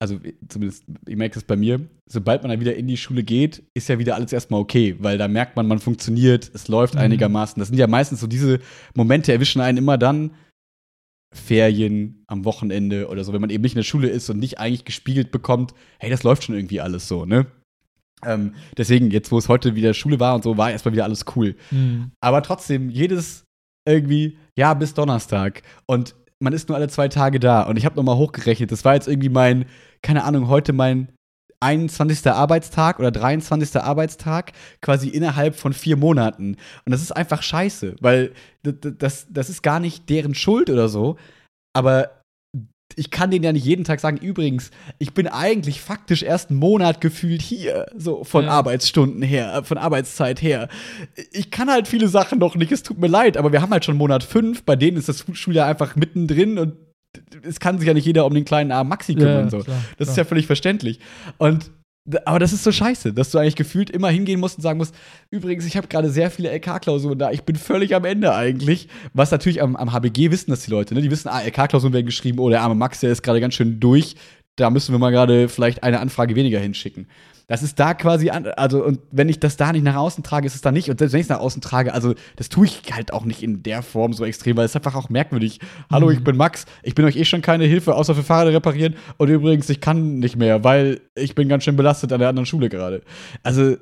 S2: also zumindest, ich merke es bei mir, sobald man dann wieder in die Schule geht, ist ja wieder alles erstmal okay, weil da merkt man, man funktioniert, es läuft
S1: Mhm.
S2: einigermaßen. Das sind ja meistens so diese Momente, erwischen einen immer dann, Ferien am Wochenende oder so, wenn man eben nicht in der Schule ist und nicht eigentlich gespiegelt bekommt, hey, das läuft schon irgendwie alles so, ne? Ähm, deswegen, jetzt wo es heute wieder Schule war und so, war erstmal wieder alles cool.
S1: Hm.
S2: Aber trotzdem, jedes irgendwie, ja, bis Donnerstag. Und man ist nur alle zwei Tage da. Und ich habe nochmal hochgerechnet. Das war jetzt irgendwie mein, keine Ahnung, heute mein 21. Arbeitstag oder 23. Arbeitstag quasi innerhalb von vier Monaten. Und das ist einfach scheiße, weil das, das ist gar nicht deren Schuld oder so. Aber ich kann denen ja nicht jeden Tag sagen, übrigens, ich bin eigentlich faktisch erst einen Monat gefühlt hier, so von
S1: Ja.
S2: Arbeitsstunden her, von Arbeitszeit her. Ich kann halt viele Sachen noch nicht, es tut mir leid, aber wir haben halt schon Monat fünf, bei denen ist das Schuljahr einfach mittendrin und es kann sich ja nicht jeder um den kleinen armen Maxi kümmern.
S1: Ja,
S2: so.
S1: klar,
S2: das
S1: klar.
S2: ist ja völlig verständlich. Und aber das ist so scheiße, dass du eigentlich gefühlt immer hingehen musst und sagen musst, übrigens, ich habe gerade sehr viele LK-Klausuren da, ich bin völlig am Ende eigentlich. Was natürlich am, am HBG wissen das die Leute, ne? Die wissen, ah, LK-Klausuren werden geschrieben, oh, der arme Max, der ist gerade ganz schön durch, da müssen wir mal gerade vielleicht eine Anfrage weniger hinschicken. Das ist da quasi, an, also, und wenn ich das da nicht nach außen trage, ist es da nicht. Und selbst wenn ich es nach außen trage, also, das tue ich halt auch nicht in der Form so extrem, weil es ist einfach auch merkwürdig. Hallo,
S1: Mhm.
S2: ich bin Max, ich bin euch eh schon keine Hilfe, außer für Fahrräder reparieren. Und übrigens, ich kann nicht mehr, weil ich bin ganz schön belastet an der anderen Schule gerade. Also,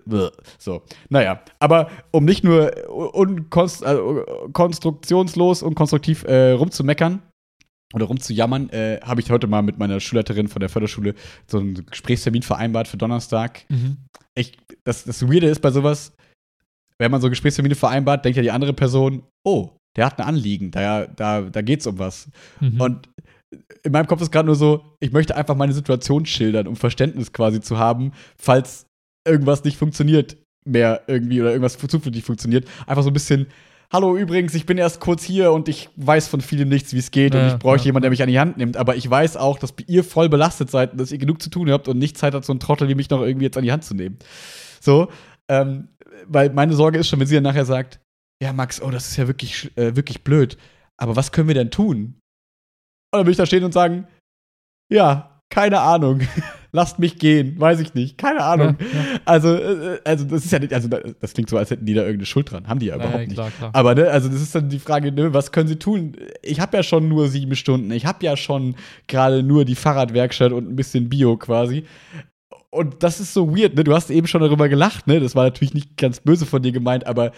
S2: so. Naja, aber um nicht nur unkonst also, konstruktionslos und konstruktiv äh, rumzumeckern, oder rumzujammern, äh, habe ich heute mal mit meiner Schulleiterin von der Förderschule so einen Gesprächstermin vereinbart für Donnerstag.
S1: Mhm.
S2: Ich, das, das Weirde ist bei sowas, wenn man so Gesprächstermine vereinbart, denkt ja die andere Person, oh, der hat ein Anliegen, da, da, da geht's um was.
S1: Mhm.
S2: Und in meinem Kopf ist gerade nur so, ich möchte einfach meine Situation schildern, um Verständnis quasi zu haben, falls irgendwas nicht funktioniert mehr irgendwie oder irgendwas zufällig funktioniert. Einfach so ein bisschen, hallo übrigens, ich bin erst kurz hier und ich weiß von vielem nichts, wie es geht und
S1: Ja,
S2: ich bräuchte
S1: ja.
S2: jemanden, der mich an die Hand nimmt, aber ich weiß auch, dass ihr voll belastet seid und dass ihr genug zu tun habt und nicht Zeit habt, so einen Trottel wie mich noch irgendwie jetzt an die Hand zu nehmen. So, ähm, weil meine Sorge ist schon, wenn sie dann nachher sagt, ja Max, oh, das ist ja wirklich, äh, wirklich blöd, aber was können wir denn tun? Und dann will ich da stehen und sagen, ja, keine Ahnung. Lasst mich gehen, weiß ich nicht, keine Ahnung.
S1: Ja, ja.
S2: Also, äh, also das ist ja nicht, also das klingt so, als hätten die da irgendeine Schuld dran. Haben die ja überhaupt
S1: Ja,
S2: nicht.
S1: klar, klar.
S2: Aber ne, also das ist dann die Frage, ne, was können sie tun? Ich habe ja schon nur sieben Stunden. Ich habe ja schon gerade nur die Fahrradwerkstatt und ein bisschen Bio quasi. Und das ist so weird, ne? Du hast eben schon darüber gelacht, ne? Das war natürlich nicht ganz böse von dir gemeint, aber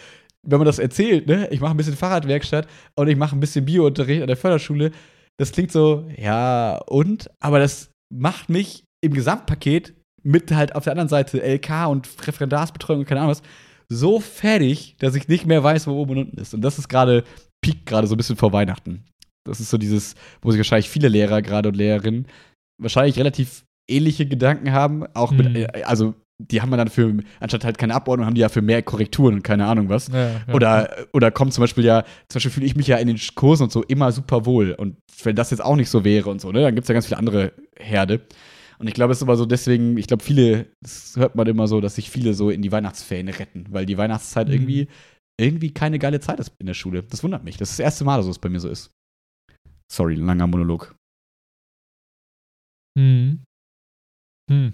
S2: wenn man das erzählt, ne? Ich mache ein bisschen Fahrradwerkstatt und ich mache ein bisschen Biounterricht an der Förderschule, das klingt so, ja, und? Aber das macht mich im Gesamtpaket mit halt auf der anderen Seite LK und Referendarsbetreuung und keine Ahnung was, so fertig, dass ich nicht mehr weiß, wo oben und unten ist. Und das ist gerade, piekt gerade so ein bisschen vor Weihnachten. Das ist so dieses, wo sich wahrscheinlich viele Lehrer gerade und Lehrerinnen wahrscheinlich relativ ähnliche Gedanken haben, auch mit,
S1: Mhm.
S2: äh, also die haben dann für, anstatt halt keine Abordnung, haben die ja für mehr Korrekturen und keine Ahnung was.
S1: Ja, ja,
S2: Oder, oder kommt zum Beispiel ja, zum Beispiel fühle ich mich ja in den Kursen und so immer super wohl. Und wenn das jetzt auch nicht so wäre und so, ne, dann gibt es ja ganz viele andere Herde. Und ich glaube, es ist immer so deswegen, ich glaube, viele, das hört man immer so, dass sich viele so in die Weihnachtsferien retten, weil die Weihnachtszeit
S1: Mhm.
S2: irgendwie, irgendwie keine geile Zeit ist in der Schule. Das wundert mich. Das ist das erste Mal, dass es bei mir so ist. Sorry, langer Monolog.
S1: Hm. Hm.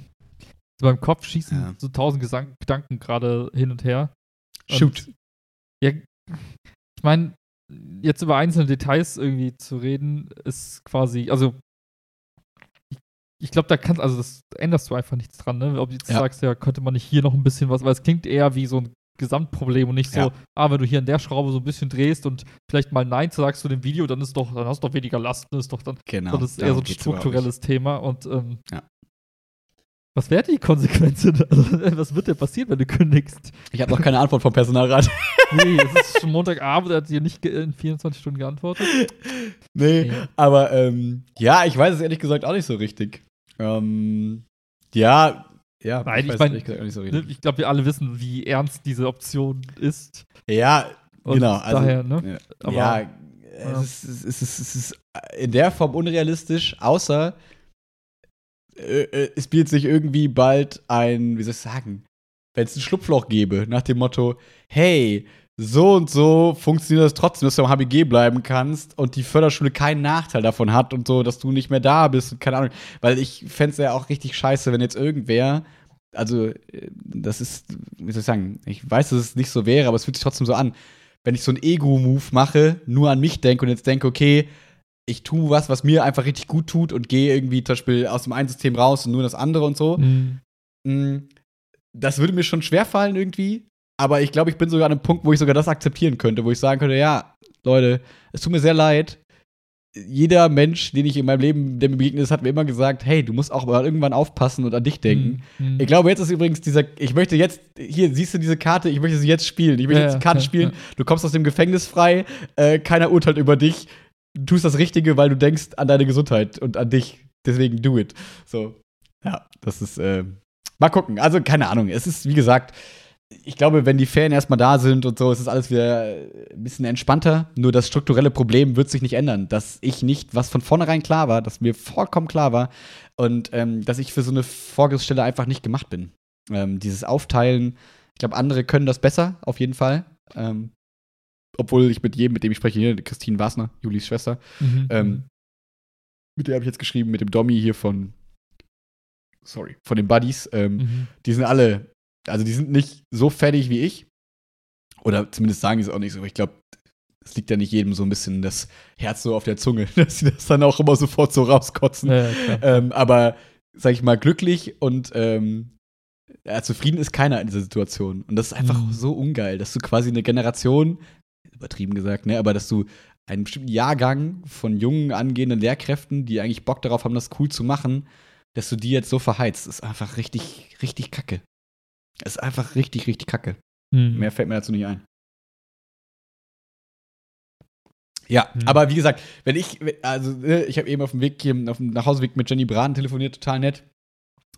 S1: So beim Kopf schießen
S2: Ja.
S1: so tausend Gesang Gedanken gerade hin und her. Und-
S2: Shoot.
S1: Ja, ich meine, jetzt über einzelne Details irgendwie zu reden, ist quasi, also ich, glaube, da kannst, also das änderst du einfach nichts dran, ne? Ob du jetzt
S2: Ja.
S1: sagst, ja, könnte man nicht hier noch ein bisschen was, weil es klingt eher wie so ein Gesamtproblem und nicht so,
S2: Ja.
S1: ah, wenn du hier an der Schraube so ein bisschen drehst und vielleicht mal Nein sagst zu dem Video, dann ist doch, dann hast du doch weniger Last, ne? ist doch dann
S2: Genau.
S1: das ist eher so ein strukturelles Thema und ähm,
S2: Ja.
S1: was wäre die Konsequenz? Also, was wird denn passieren, wenn du kündigst?
S2: Ich habe noch keine Antwort vom Personalrat.
S1: Nee, es ist schon Montagabend, er hat dir nicht in 24 Stunden geantwortet.
S2: nee,
S1: Nee.
S2: aber ähm, ja, ich weiß es ehrlich gesagt auch nicht so richtig. Ähm, ja, ja,
S1: Nein, ich
S2: weiß
S1: mein,
S2: ehrlich gesagt auch nicht so
S1: Ne. Ich glaube, wir alle wissen, wie ernst diese Option ist.
S2: Ja,
S1: Und
S2: genau. Also,
S1: daher, ne?
S2: Ja,
S1: Aber-
S2: ja,
S1: ja.
S2: Es, ist, es, ist, es ist in der Form unrealistisch, außer äh, äh, es bietet sich irgendwie bald ein, wie soll ich sagen, wenn es ein Schlupfloch gäbe, nach dem Motto, hey, so und so funktioniert das trotzdem, dass du am HBG bleiben kannst und die Förderschule keinen Nachteil davon hat und so, dass du nicht mehr da bist und keine Ahnung. Weil ich fände es ja auch richtig scheiße, wenn jetzt irgendwer, also äh, das ist, wie soll ich sagen, ich weiß, dass es nicht so wäre, aber es fühlt sich trotzdem so an, wenn ich so einen Ego-Move mache, nur an mich denke und jetzt denke, okay, ich tue was, was mir einfach richtig gut tut und gehe irgendwie zum Beispiel aus dem einen System raus und nur in das andere und so.
S1: Mhm.
S2: Mm, Das würde mir schon schwerfallen irgendwie. Aber ich glaube, ich bin sogar an einem Punkt, wo ich sogar das akzeptieren könnte, wo ich sagen könnte, ja, Leute, es tut mir sehr leid. Jeder Mensch, den ich in meinem Leben, der mir begegnet ist, hat mir immer gesagt, hey, du musst auch mal irgendwann aufpassen und an dich denken.
S1: Mhm.
S2: Ich glaube, jetzt ist übrigens dieser, ich möchte jetzt, hier, siehst du diese Karte, ich möchte sie jetzt spielen. Ich möchte
S1: Ja,
S2: jetzt die Karte
S1: ja,
S2: spielen.
S1: ja.
S2: Du kommst aus dem Gefängnis frei, äh, keiner urteilt über dich. Du tust das Richtige, weil du denkst an deine Gesundheit und an dich. Deswegen do it. So. Ja, das ist, äh, mal gucken. Also, keine Ahnung. Es ist, wie gesagt, ich glaube, wenn die Ferien erstmal da sind und so, ist es alles wieder ein bisschen entspannter. Nur das strukturelle Problem wird sich nicht ändern. Dass ich nicht, was von vornherein klar war, dass mir vollkommen klar war und ähm, dass ich für so eine Vorgriffsstelle einfach nicht gemacht bin. Ähm, dieses Aufteilen, ich glaube, andere können das besser, auf jeden Fall. Ähm, obwohl ich mit jedem, mit dem ich spreche, hier, Christine Wasner, Julis Schwester,
S1: Mhm.
S2: ähm, mit der habe ich jetzt geschrieben, mit dem Dommy hier von, sorry, von den Buddies. Ähm,
S1: Mhm.
S2: die sind alle, also die sind nicht so fertig wie ich. Oder zumindest sagen die es auch nicht so. aber Ich glaube, es liegt ja nicht jedem so ein bisschen das Herz so auf der Zunge, dass sie das dann auch immer sofort so rauskotzen.
S1: Ja.
S2: Ähm, aber, sag ich mal, glücklich und ähm, ja, zufrieden ist keiner in dieser Situation. Und das ist einfach
S1: Mhm.
S2: so ungeil, dass du quasi eine Generation, übertrieben gesagt, ne, aber dass du einen bestimmten Jahrgang von jungen, angehenden Lehrkräften, die eigentlich Bock darauf haben, das cool zu machen, dass du die jetzt so verheizt, ist einfach richtig, richtig kacke. Ist einfach richtig, richtig kacke.
S1: Mhm.
S2: Mehr fällt mir dazu nicht ein. Ja,
S1: Hm.
S2: aber wie gesagt, wenn ich, also ne, ich habe eben auf dem Weg hier, auf dem Nachhauseweg mit Jenny Braden telefoniert, total nett.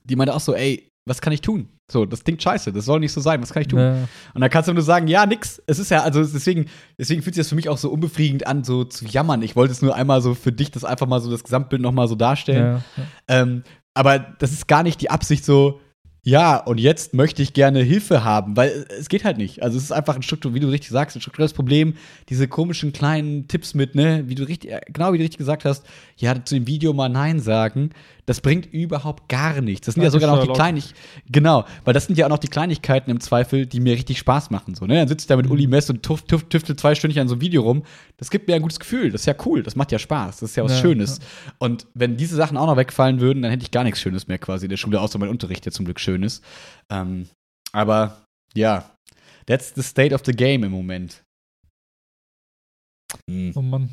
S2: Die meinte auch so, ey, was kann ich tun? So, das klingt scheiße, das soll nicht so sein, was kann ich tun?
S1: Ja.
S2: Und dann kannst du nur sagen, ja, nix. Es ist ja, also deswegen, deswegen fühlt sich das für mich auch so unbefriedigend an, so zu jammern. Ich wollte es nur einmal so für dich das einfach mal so das Gesamtbild nochmal so darstellen.
S1: Ja, ja.
S2: Ähm, aber das ist gar nicht die Absicht so, ja, und jetzt möchte ich gerne Hilfe haben, weil es geht halt nicht. Also es ist einfach ein Struktur, wie du richtig sagst, ein strukturelles Problem. Diese komischen kleinen Tipps mit, ne, wie du richtig, äh, genau wie du richtig gesagt hast, ja, zu dem Video mal Nein sagen, das bringt überhaupt gar nichts. Das sind ja
S1: Danke,
S2: sogar noch die
S1: Sherlock.
S2: Kleinig genau, weil das sind ja auch noch die Kleinigkeiten im Zweifel, die mir richtig Spaß machen. So, ne? Dann sitzt da mit
S1: Mhm.
S2: Uli Mess und tuff, tuff, tüftelt zwei Stunden an so einem Video rum. Das gibt mir ein gutes Gefühl. Das ist ja cool. Das macht ja Spaß. Das ist ja was
S1: Ja,
S2: Schönes. Und wenn diese Sachen auch noch wegfallen würden, dann hätte ich gar nichts Schönes mehr quasi in der Schule, außer mein Unterricht, der zum Glück schön ist. Ähm, aber ja, that's the state of the game im Moment. Hm.
S1: Oh Mann.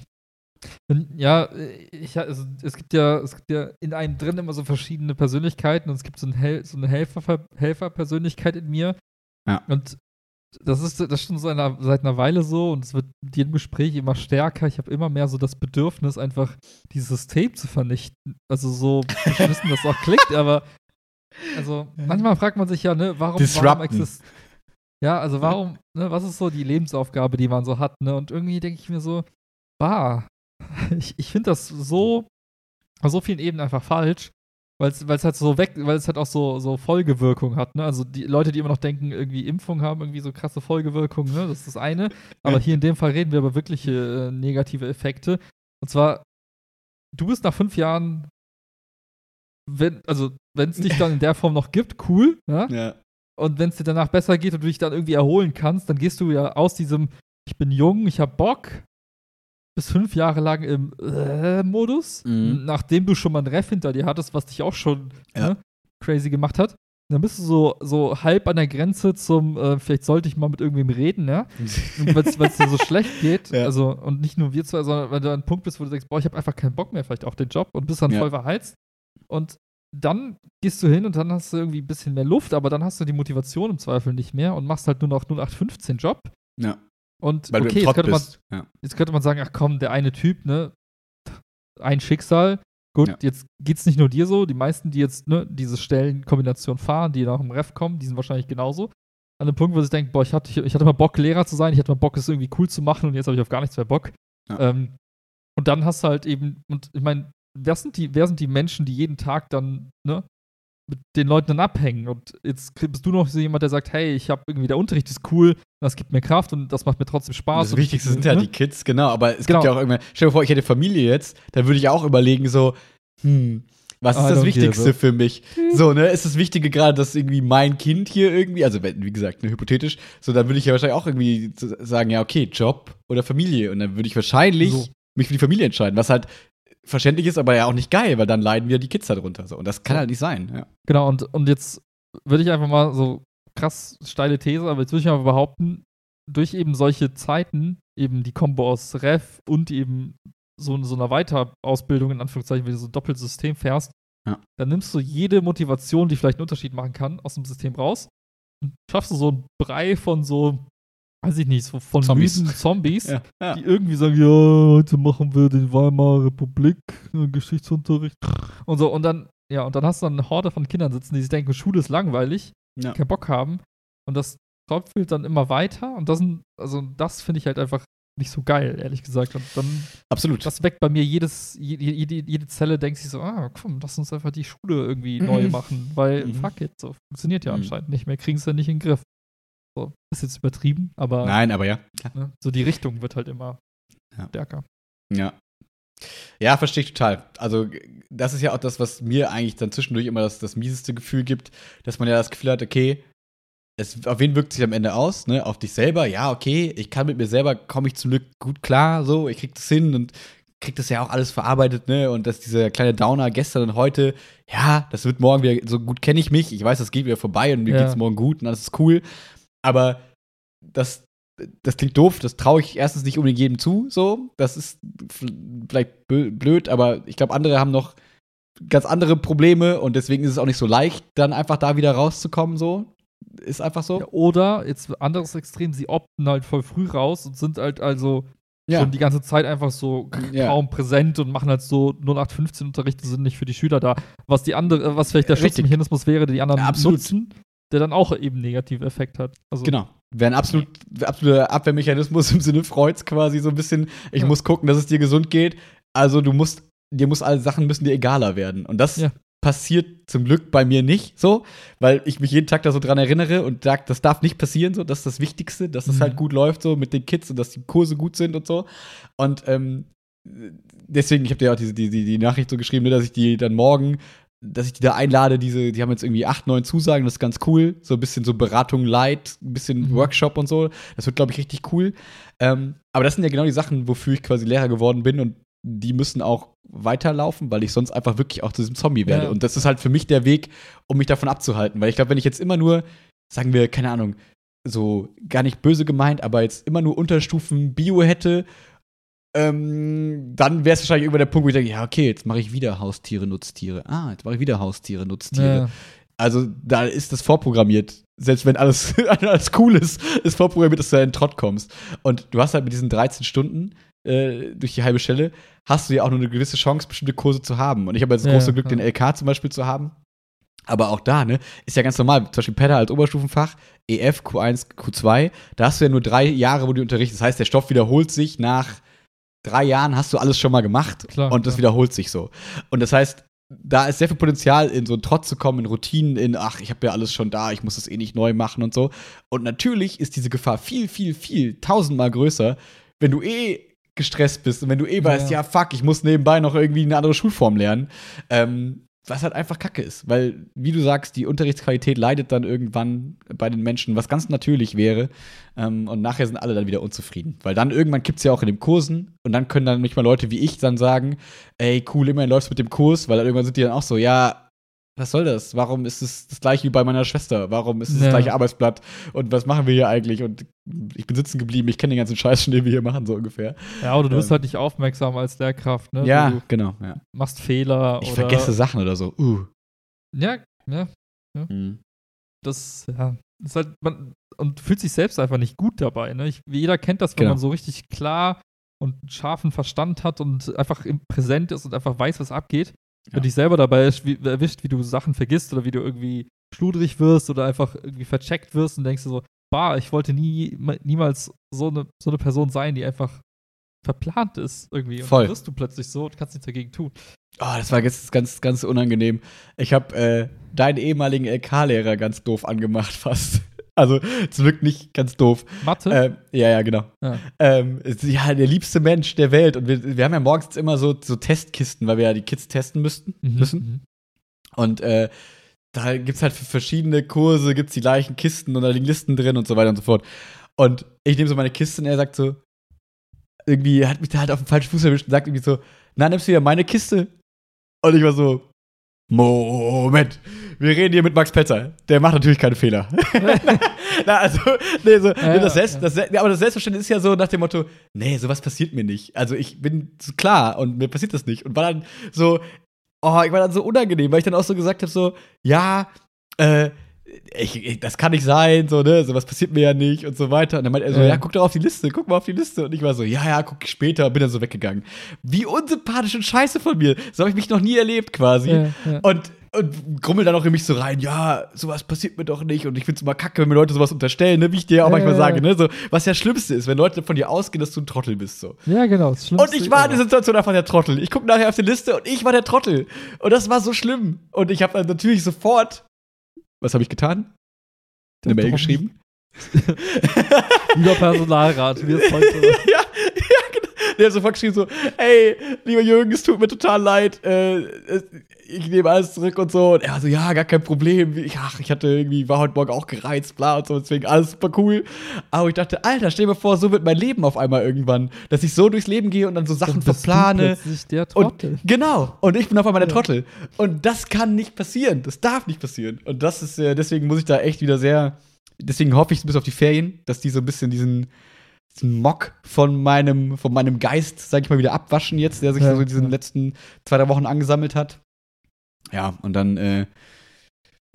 S1: Und ja, ich, also, es gibt ja, es gibt ja in einem drin immer so verschiedene Persönlichkeiten und es gibt so, ein Hel so eine Helfer Helferpersönlichkeit in mir.
S2: Ja.
S1: Und das ist das ist schon so einer, seit einer Weile so und es wird mit jedem Gespräch immer stärker. Ich habe immer mehr so das Bedürfnis, einfach dieses System zu vernichten. Also so beschissen das auch klingt, aber also manchmal fragt man sich ja, ne, warum, warum
S2: Disrupten.
S1: exist Ja, also warum, ne, was ist so die Lebensaufgabe, die man so hat, ne? Und irgendwie denke ich mir so, bah, ich, ich finde das so auf so vielen Ebenen einfach falsch, weil es halt so weg, weil es halt auch so, so Folgewirkung hat, ne? Also die Leute, die immer noch denken, irgendwie Impfung haben irgendwie so krasse Folgewirkungen, ne? Das ist das eine. Aber hier in dem Fall reden wir über wirkliche äh, negative Effekte. Und zwar, du bist nach fünf Jahren, wenn, also wenn es dich dann in der Form noch gibt, cool, ja?
S2: Ja.
S1: Und wenn es dir danach besser geht und du dich dann irgendwie erholen kannst, dann gehst du ja aus diesem, ich bin jung, ich hab Bock, bis fünf Jahre lang im äh, Modus,
S2: Mhm.
S1: nachdem du schon mal ein Ref hinter dir hattest, was dich auch schon
S2: Ja.
S1: ne, crazy gemacht hat. Dann bist du so, so halb an der Grenze zum, äh, vielleicht sollte ich mal mit irgendwem reden, ja? Weil es dir so schlecht geht.
S2: Ja.
S1: Also, und nicht nur wir zwei, sondern wenn du an einem Punkt bist, wo du denkst, boah, ich habe einfach keinen Bock mehr vielleicht auf den Job und bist dann
S2: Ja.
S1: voll verheizt. Und dann gehst du hin und dann hast du irgendwie ein bisschen mehr Luft, aber dann hast du die Motivation im Zweifel nicht mehr und machst halt nur noch 0815 Job.
S2: ja.
S1: Und
S2: Weil
S1: okay, jetzt könnte, man.
S2: Ja.
S1: jetzt könnte man sagen, ach komm, der eine Typ, ne, ein Schicksal. Gut,
S2: Ja.
S1: jetzt geht's nicht nur dir so. Die meisten, die jetzt ne, diese Stellenkombination fahren, die nach dem Ref kommen, die sind wahrscheinlich genauso. An dem Punkt, wo sie denken, boah, ich hatte, ich hatte mal Bock, Lehrer zu sein, ich hatte mal Bock, es irgendwie cool zu machen und jetzt habe ich auf gar nichts mehr Bock.
S2: Ja.
S1: Ähm, und dann hast du halt eben, und ich meine, wer sind die, wer sind die Menschen, die jeden Tag dann, ne, mit den Leuten dann abhängen? Und jetzt bist du noch so jemand, der sagt, hey, ich habe irgendwie, der Unterricht ist cool, das gibt mir Kraft und das macht mir trotzdem Spaß.
S2: Das Wichtigste
S1: ich-
S2: sind ja
S1: ne?
S2: die Kids, genau. Aber es
S1: Genau.
S2: gibt ja auch irgendwann. Stell dir vor, ich hätte Familie jetzt, dann würde ich auch überlegen, so, hm, was ist das Wichtigste für mich? So, ne, ist das Wichtige gerade, dass irgendwie mein Kind hier irgendwie, also wie gesagt, ne, hypothetisch, so, dann würde ich ja wahrscheinlich auch irgendwie sagen, ja, okay, Job oder Familie. Und dann würde ich wahrscheinlich
S1: So.
S2: mich für die Familie entscheiden, was halt verständlich ist, aber ja auch nicht geil, weil dann leiden wieder die Kids darunter. So. Und das kann
S1: Ja.
S2: halt nicht sein. Ja.
S1: Genau, und, und jetzt würde ich einfach mal so krass steile These, aber jetzt würde ich einfach behaupten, durch eben solche Zeiten, eben die Kombo aus Ref und eben so, so einer Weiterausbildung, in Anführungszeichen, wenn du so ein Doppelsystem fährst,
S2: Ja.
S1: dann nimmst du jede Motivation, die vielleicht einen Unterschied machen kann, aus dem System raus und schaffst du so einen Brei von so, weiß ich nicht, so von
S2: Zombies.
S1: müden Zombies,
S2: Ja. Ja.
S1: die irgendwie sagen, ja, heute machen wir den Weimarer Republik, Geschichtsunterricht und so. Und dann, ja, und dann hast du dann eine Horde von Kindern sitzen, die sich denken, Schule ist langweilig,
S2: Ja.
S1: keinen Bock haben. Und das tropft dann immer weiter und das, sind, also das finde ich halt einfach nicht so geil, ehrlich gesagt. Und dann,
S2: Absolut.
S1: das weckt bei mir jedes, jede, jede, jede Zelle, denkt sich so, ah, komm, lass uns einfach die Schule irgendwie
S2: Mhm.
S1: neu machen, weil
S2: Mhm.
S1: fuck it, so funktioniert ja
S2: Mhm.
S1: anscheinend nicht mehr, kriegen es ja nicht in den Griff. So, ist jetzt übertrieben, aber
S2: Nein, aber ja.
S1: Ne, so die Richtung wird halt immer
S2: Ja.
S1: stärker.
S2: Ja. Ja, verstehe ich total. Also, das ist ja auch das, was mir eigentlich dann zwischendurch immer das, das mieseste Gefühl gibt, dass man ja das Gefühl hat, okay, es, auf wen wirkt sich am Ende aus? Ne? Auf dich selber? Ja, okay, ich kann mit mir selber, komme ich zum Glück gut klar, so, ich krieg das hin und krieg das ja auch alles verarbeitet, ne? Und dass dieser kleine Downer gestern und heute, ja, das wird morgen wieder, so gut kenne ich mich, ich weiß, das geht wieder vorbei und mir
S1: Ja.
S2: geht's morgen gut und alles ist cool. Aber das, das klingt doof, das traue ich erstens nicht unbedingt jedem zu, so. Das ist vielleicht blöd, aber ich glaube, andere haben noch ganz andere Probleme und deswegen ist es auch nicht so leicht, dann einfach da wieder rauszukommen, so. Ist einfach so.
S1: Ja, oder, jetzt anderes Extrem, sie opten halt voll früh raus und sind halt also
S2: Ja.
S1: schon die ganze Zeit einfach so
S2: Ja.
S1: kaum präsent und machen halt so 0815 Unterrichte sind nicht für die Schüler da. Was die andere, was vielleicht der
S2: Richtig.
S1: Schutzmechanismus wäre, die anderen
S2: Ja, absolut.
S1: nutzen, der dann auch eben negative Effekt hat. Also,
S2: Genau. Wäre ein absolut, absoluter Abwehrmechanismus im Sinne Freuds quasi so ein bisschen. Ich
S1: Ja.
S2: muss gucken, dass es dir gesund geht. Also du musst, dir muss alle Sachen müssen dir egaler werden. Und das
S1: Ja.
S2: passiert zum Glück bei mir nicht so, weil ich mich jeden Tag da so dran erinnere und sage, das darf nicht passieren, so, das ist das Wichtigste, dass das
S1: Mhm.
S2: halt gut läuft so mit den Kids und dass die Kurse gut sind und so. Und ähm, deswegen, ich habe dir auch diese, die, die, die Nachricht so geschrieben, ne, dass ich die dann morgen dass ich die da einlade, diese, die haben jetzt irgendwie acht, neun Zusagen, das ist ganz cool. So ein bisschen so Beratung light, ein bisschen
S1: Mhm.
S2: Workshop und so. Das wird, glaube ich, richtig cool. Ähm, aber das sind ja genau die Sachen, wofür ich quasi Lehrer geworden bin und die müssen auch weiterlaufen, weil ich sonst einfach wirklich auch zu diesem Zombie werde.
S1: Ja.
S2: Und das ist halt für mich der Weg, um mich davon abzuhalten. Weil ich glaube, wenn ich jetzt immer nur, sagen wir, keine Ahnung, so gar nicht böse gemeint, aber jetzt immer nur Unterstufen Bio hätte, ähm, dann wäre es wahrscheinlich irgendwann der Punkt, wo ich denke, ja, okay, jetzt mache ich wieder Haustiere, Nutztiere. Ah, jetzt mache ich wieder Haustiere, Nutztiere.
S1: Ja.
S2: Also da ist das vorprogrammiert. Selbst wenn alles, alles cool ist, ist vorprogrammiert, dass du da in den Trott kommst. Und du hast halt mit diesen 13 Stunden äh, durch die halbe Stelle, hast du ja auch nur eine gewisse Chance, bestimmte Kurse zu haben. Und ich habe jetzt das
S1: Ja,
S2: große Glück,
S1: ja.
S2: den LK zum Beispiel zu haben. Aber auch da, ne, ist ja ganz normal. Zum Beispiel PEDA als Oberstufenfach, EF, Q1, Q2, da hast du ja nur drei Jahre, wo du unterrichtest. Das heißt, der Stoff wiederholt sich nach drei Jahren hast du alles schon mal gemacht
S1: Klar,
S2: und das
S1: klar.
S2: wiederholt sich so. Und das heißt, da ist sehr viel Potenzial, in so einen Trott zu kommen, in Routinen, in, ach, ich habe ja alles schon da, ich muss das eh nicht neu machen und so. Und natürlich ist diese Gefahr viel, viel, viel, tausendmal größer, wenn du eh gestresst bist und wenn du eh weißt,
S1: Ja.
S2: ja, fuck, ich muss nebenbei noch irgendwie eine andere Schulform lernen. Ähm, was halt einfach kacke ist, weil, wie du sagst, die Unterrichtsqualität leidet dann irgendwann bei den Menschen, was ganz natürlich wäre. Ähm, und nachher sind alle dann wieder unzufrieden. Weil dann irgendwann kippt es ja auch in den Kursen und dann können dann nicht mal Leute wie ich dann sagen, ey, cool, immerhin läuft's mit dem Kurs, weil dann irgendwann sind die dann auch so, ja, was soll das? Warum ist es das gleiche wie bei meiner Schwester? Warum ist es
S1: Ja.
S2: das gleiche Arbeitsblatt? Und was machen wir hier eigentlich? Und ich bin sitzen geblieben, ich kenne den ganzen Scheiß schon, den wir hier machen, so ungefähr.
S1: Ja, oder du bist
S2: Ähm.
S1: halt nicht aufmerksam als Lehrkraft, ne?
S2: ja,
S1: Du
S2: genau. Ja.
S1: machst Fehler
S2: Ich vergesse Sachen oder so. Uh.
S1: Ja, ja,
S2: Mhm.
S1: das ja, ist halt man und fühlt sich selbst einfach nicht gut dabei, ne? Ich, jeder kennt das, wenn
S2: Genau.
S1: man so richtig klar und scharfen Verstand hat und einfach im Präsent ist und einfach weiß, was abgeht.
S2: Ja.
S1: Wenn dich selber dabei erwischt, wie du Sachen vergisst oder wie du irgendwie schludrig wirst oder einfach irgendwie vercheckt wirst und denkst dir so, bah, ich wollte nie, niemals so eine, so eine Person sein, die einfach verplant ist irgendwie. Und
S2: Voll.
S1: dann wirst du plötzlich so und kannst nichts dagegen tun.
S2: Oh, das war ganz, ganz, ganz unangenehm. Ich habe äh, deinen ehemaligen LK-Lehrer ganz doof angemacht, fast. Also, zum Glück nicht ganz doof.
S1: Mathe?
S2: Ähm, ja, ja, genau.
S1: Ja.
S2: Ähm, ist- ja, der liebste Mensch der Welt. Und wir, wir haben ja morgens immer so, so Testkisten, weil wir ja die Kids testen müssten,
S1: Mhm,
S2: müssen.
S1: mhm.
S2: Und äh, da gibt es halt für verschiedene Kurse, gibt es die gleichen Kisten und da liegen Listen drin und so weiter und so fort. Und ich nehme so meine Kiste und er sagt so, irgendwie hat mich da halt auf den falschen Fuß erwischt und sagt irgendwie so, na, nimmst du wieder meine Kiste? Und ich war so, Moment, wir reden hier mit Max Petzer. Der macht natürlich keine Fehler. Na, also, nee, so,
S1: Ja,
S2: das,
S1: ja,
S2: Selbst, das, ja, aber das Selbstverständnis ist ja so nach dem Motto, nee, sowas passiert mir nicht. Also ich bin klar und mir passiert das nicht. Und war dann so, oh, ich war dann so unangenehm, weil ich dann auch so gesagt habe, so, ja, äh, ich, ich, das kann nicht sein, so, ne, sowas passiert mir ja nicht und so weiter. Und dann meinte er so,
S1: Ja.
S2: ja, guck doch auf die Liste, guck mal auf die Liste. Und ich war so, ja, ja, guck ich später, bin dann so weggegangen. Wie unsympathisch und scheiße von mir. So habe ich mich noch nie erlebt, quasi.
S1: Ja, ja.
S2: Und und grummel dann auch in mich so rein, ja, sowas passiert mir doch nicht. Und ich find's immer kacke, wenn mir Leute sowas unterstellen, ne? wie ich dir ja auch
S1: Ja,
S2: manchmal sage, ne? So, was ja Schlimmste ist, wenn Leute von dir ausgehen, dass du ein Trottel bist. So.
S1: Ja, genau. Das
S2: Und ich war in der Situation einfach der Trottel. Ich gucke nachher auf die Liste und ich war der Trottel. Und das war so schlimm. Und ich habe dann natürlich sofort. Was habe ich getan? Eine Mail geschrieben?
S1: Lieber Personalrat, wir es heute.
S2: ja. Der hat sofort geschrieben so, hey, lieber Jürgen, es tut mir total leid, äh, es- ich nehme alles zurück und so. Und er war so, ja, gar kein Problem. Ich, ach, ich hatte irgendwie, war heute Morgen auch gereizt, bla und so, deswegen alles super cool. Aber ich dachte, Alter, stell dir mal vor, so wird mein Leben auf einmal irgendwann. Dass ich so durchs Leben gehe und dann so Sachen
S1: du
S2: verplane.
S1: der
S2: Und
S1: Trottel.
S2: genau, und ich bin auf einmal der
S1: Ja.
S2: Trottel. Und das kann nicht passieren. Das darf nicht passieren. Und das ist, äh, deswegen muss ich da echt wieder sehr, deswegen hoffe ich bis auf die Ferien, dass die so ein bisschen diesen Mock von meinem, von meinem Geist, sag ich mal, wieder abwaschen jetzt, der sich
S1: Ja,
S2: so in diesen
S1: ja.
S2: letzten zwei, drei Wochen angesammelt hat. Ja, und dann äh,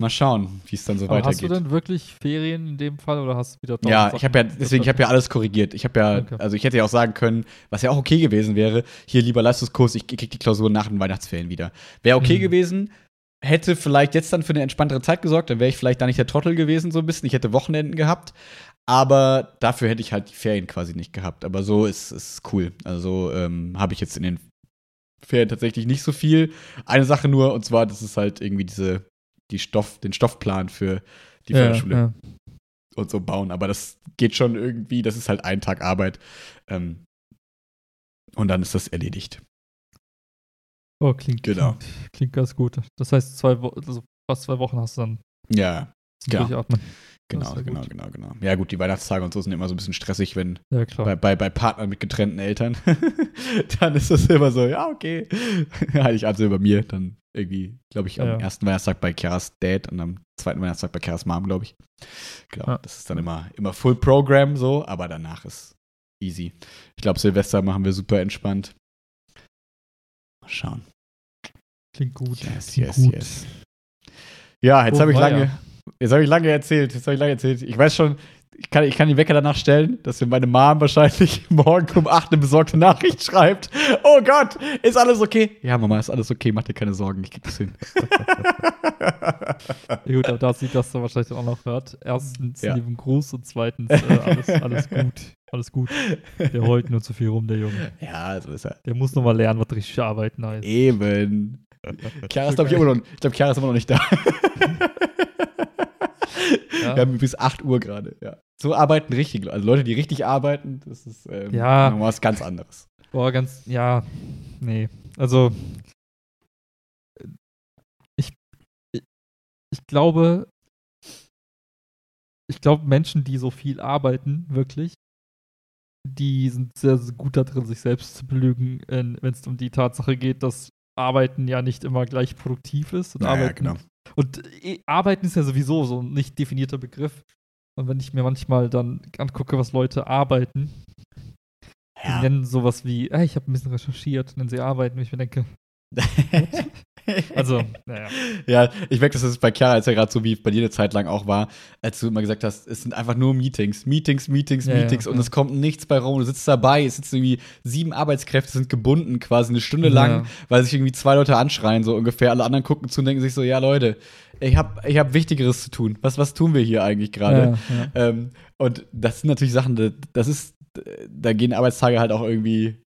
S2: mal schauen, wie es dann so
S1: Aber hast
S2: weitergeht.
S1: du denn wirklich Ferien in dem Fall oder hast du wieder
S2: Ja,
S1: Sachen
S2: ich habe ja, deswegen, ich habe ja alles korrigiert. Ich habe ja,
S1: Okay.
S2: also ich hätte ja auch sagen können, was ja auch okay gewesen wäre, hier lieber Leistungskurs, ich krieg die Klausur nach den Weihnachtsferien wieder. Wäre okay
S1: Mhm.
S2: gewesen, hätte vielleicht jetzt dann für eine entspanntere Zeit gesorgt, dann wäre ich vielleicht da nicht der Trottel gewesen, so ein bisschen. Ich hätte Wochenenden gehabt, aber dafür hätte ich halt die Ferien quasi nicht gehabt. Aber so ist es cool. Also ähm, habe ich jetzt in den Ferien tatsächlich nicht so viel. Eine Sache nur, und zwar, das ist halt irgendwie diese, die Stoff, den Stoffplan für die
S1: ja,
S2: Förderschule
S1: ja.
S2: und so bauen. Aber das geht schon irgendwie, das ist halt ein Tag Arbeit. Ähm, und dann ist das erledigt.
S1: Oh, klingt,
S2: Genau.
S1: klingt, klingt ganz gut. Das heißt, zwei Wo also fast zwei Wochen hast du dann
S2: Ja, Genau.
S1: Durchatmen.
S2: Genau, genau,
S1: gut.
S2: genau, genau. Ja, gut, die Weihnachtstage und so sind immer so ein bisschen stressig, wenn
S1: Ja,
S2: bei, bei, bei Partnern mit getrennten Eltern, dann ist das immer so, ja, okay. Heiligabend sind bei mir, dann irgendwie, glaube ich, am
S1: Ja,
S2: ersten Weihnachtstag bei Chiaras Dad und am zweiten Weihnachtstag bei Chiaras Mom, glaube ich. Genau,
S1: Ja.
S2: das ist dann immer, immer Full Program so, aber danach ist easy. Ich glaube, Silvester machen wir super entspannt. Mal schauen.
S1: Klingt gut.
S2: Yes,
S1: Klingt
S2: yes,
S1: gut.
S2: yes. Ja, jetzt
S1: Oh,
S2: habe ich lange,
S1: ja.
S2: Jetzt habe ich lange erzählt, jetzt habe ich lange erzählt. Ich weiß schon, ich kann, ich kann den Wecker danach stellen, dass mir meine Mom wahrscheinlich morgen um 8 eine besorgte Nachricht schreibt. Oh Gott, ist alles okay? Ja, Mama, ist alles okay, mach dir keine Sorgen, ich krieg das hin.
S1: Ja, gut, aber da sieht, dass er wahrscheinlich auch noch hört. Erstens,
S2: Ja.
S1: lieben Gruß und zweitens, äh, alles, alles gut. Alles gut. Der heult nur zu viel rum, der Junge.
S2: ja, so ist er.
S1: Der muss noch mal lernen, was richtig arbeiten heißt.
S2: Eben. Chiara ist, glaube ich, immer noch, ich glaube, Chiara ist immer noch nicht da.
S1: Ja.
S2: Wir haben bis 8 Uhr gerade, ja. So arbeiten richtig, also Leute, die richtig arbeiten, das ist ähm,
S1: Ja.
S2: was ganz anderes.
S1: Boah, ganz, ja, nee. Also, ich, ich, ich glaube, ich glaube, Menschen, die so viel arbeiten, wirklich, die sind sehr, sehr gut da drin, sich selbst zu belügen, wenn es um die Tatsache geht, dass Arbeiten ja nicht immer gleich produktiv ist. Und,
S2: Ja, ja,
S1: Arbeiten,
S2: genau.
S1: Und äh, Arbeiten ist ja sowieso so ein nicht definierter Begriff. Und wenn ich mir manchmal dann angucke, was Leute arbeiten, die
S2: Ja.
S1: nennen sowas wie, ah, ich habe ein bisschen recherchiert, nennen sie arbeiten, wo ich mir denke, also, naja.
S2: Ja, ich merke, dass es bei Chiara jetzt ja gerade so wie bei dir eine Zeit lang auch war, als du immer gesagt hast, es sind einfach nur Meetings, Meetings, Meetings,
S1: Ja, ja,
S2: Meetings und
S1: ja.
S2: es kommt nichts bei rum. Du sitzt dabei, es sitzen irgendwie sieben Arbeitskräfte, sind gebunden quasi eine Stunde lang, weil sich irgendwie zwei Leute anschreien, so ungefähr. Alle anderen gucken zu und denken sich so, ja Leute, ich habe ich hab Wichtigeres zu tun. Was, was tun wir hier eigentlich gerade? Ähm, und das sind natürlich Sachen, da- das ist, da gehen Arbeitstage halt auch irgendwie,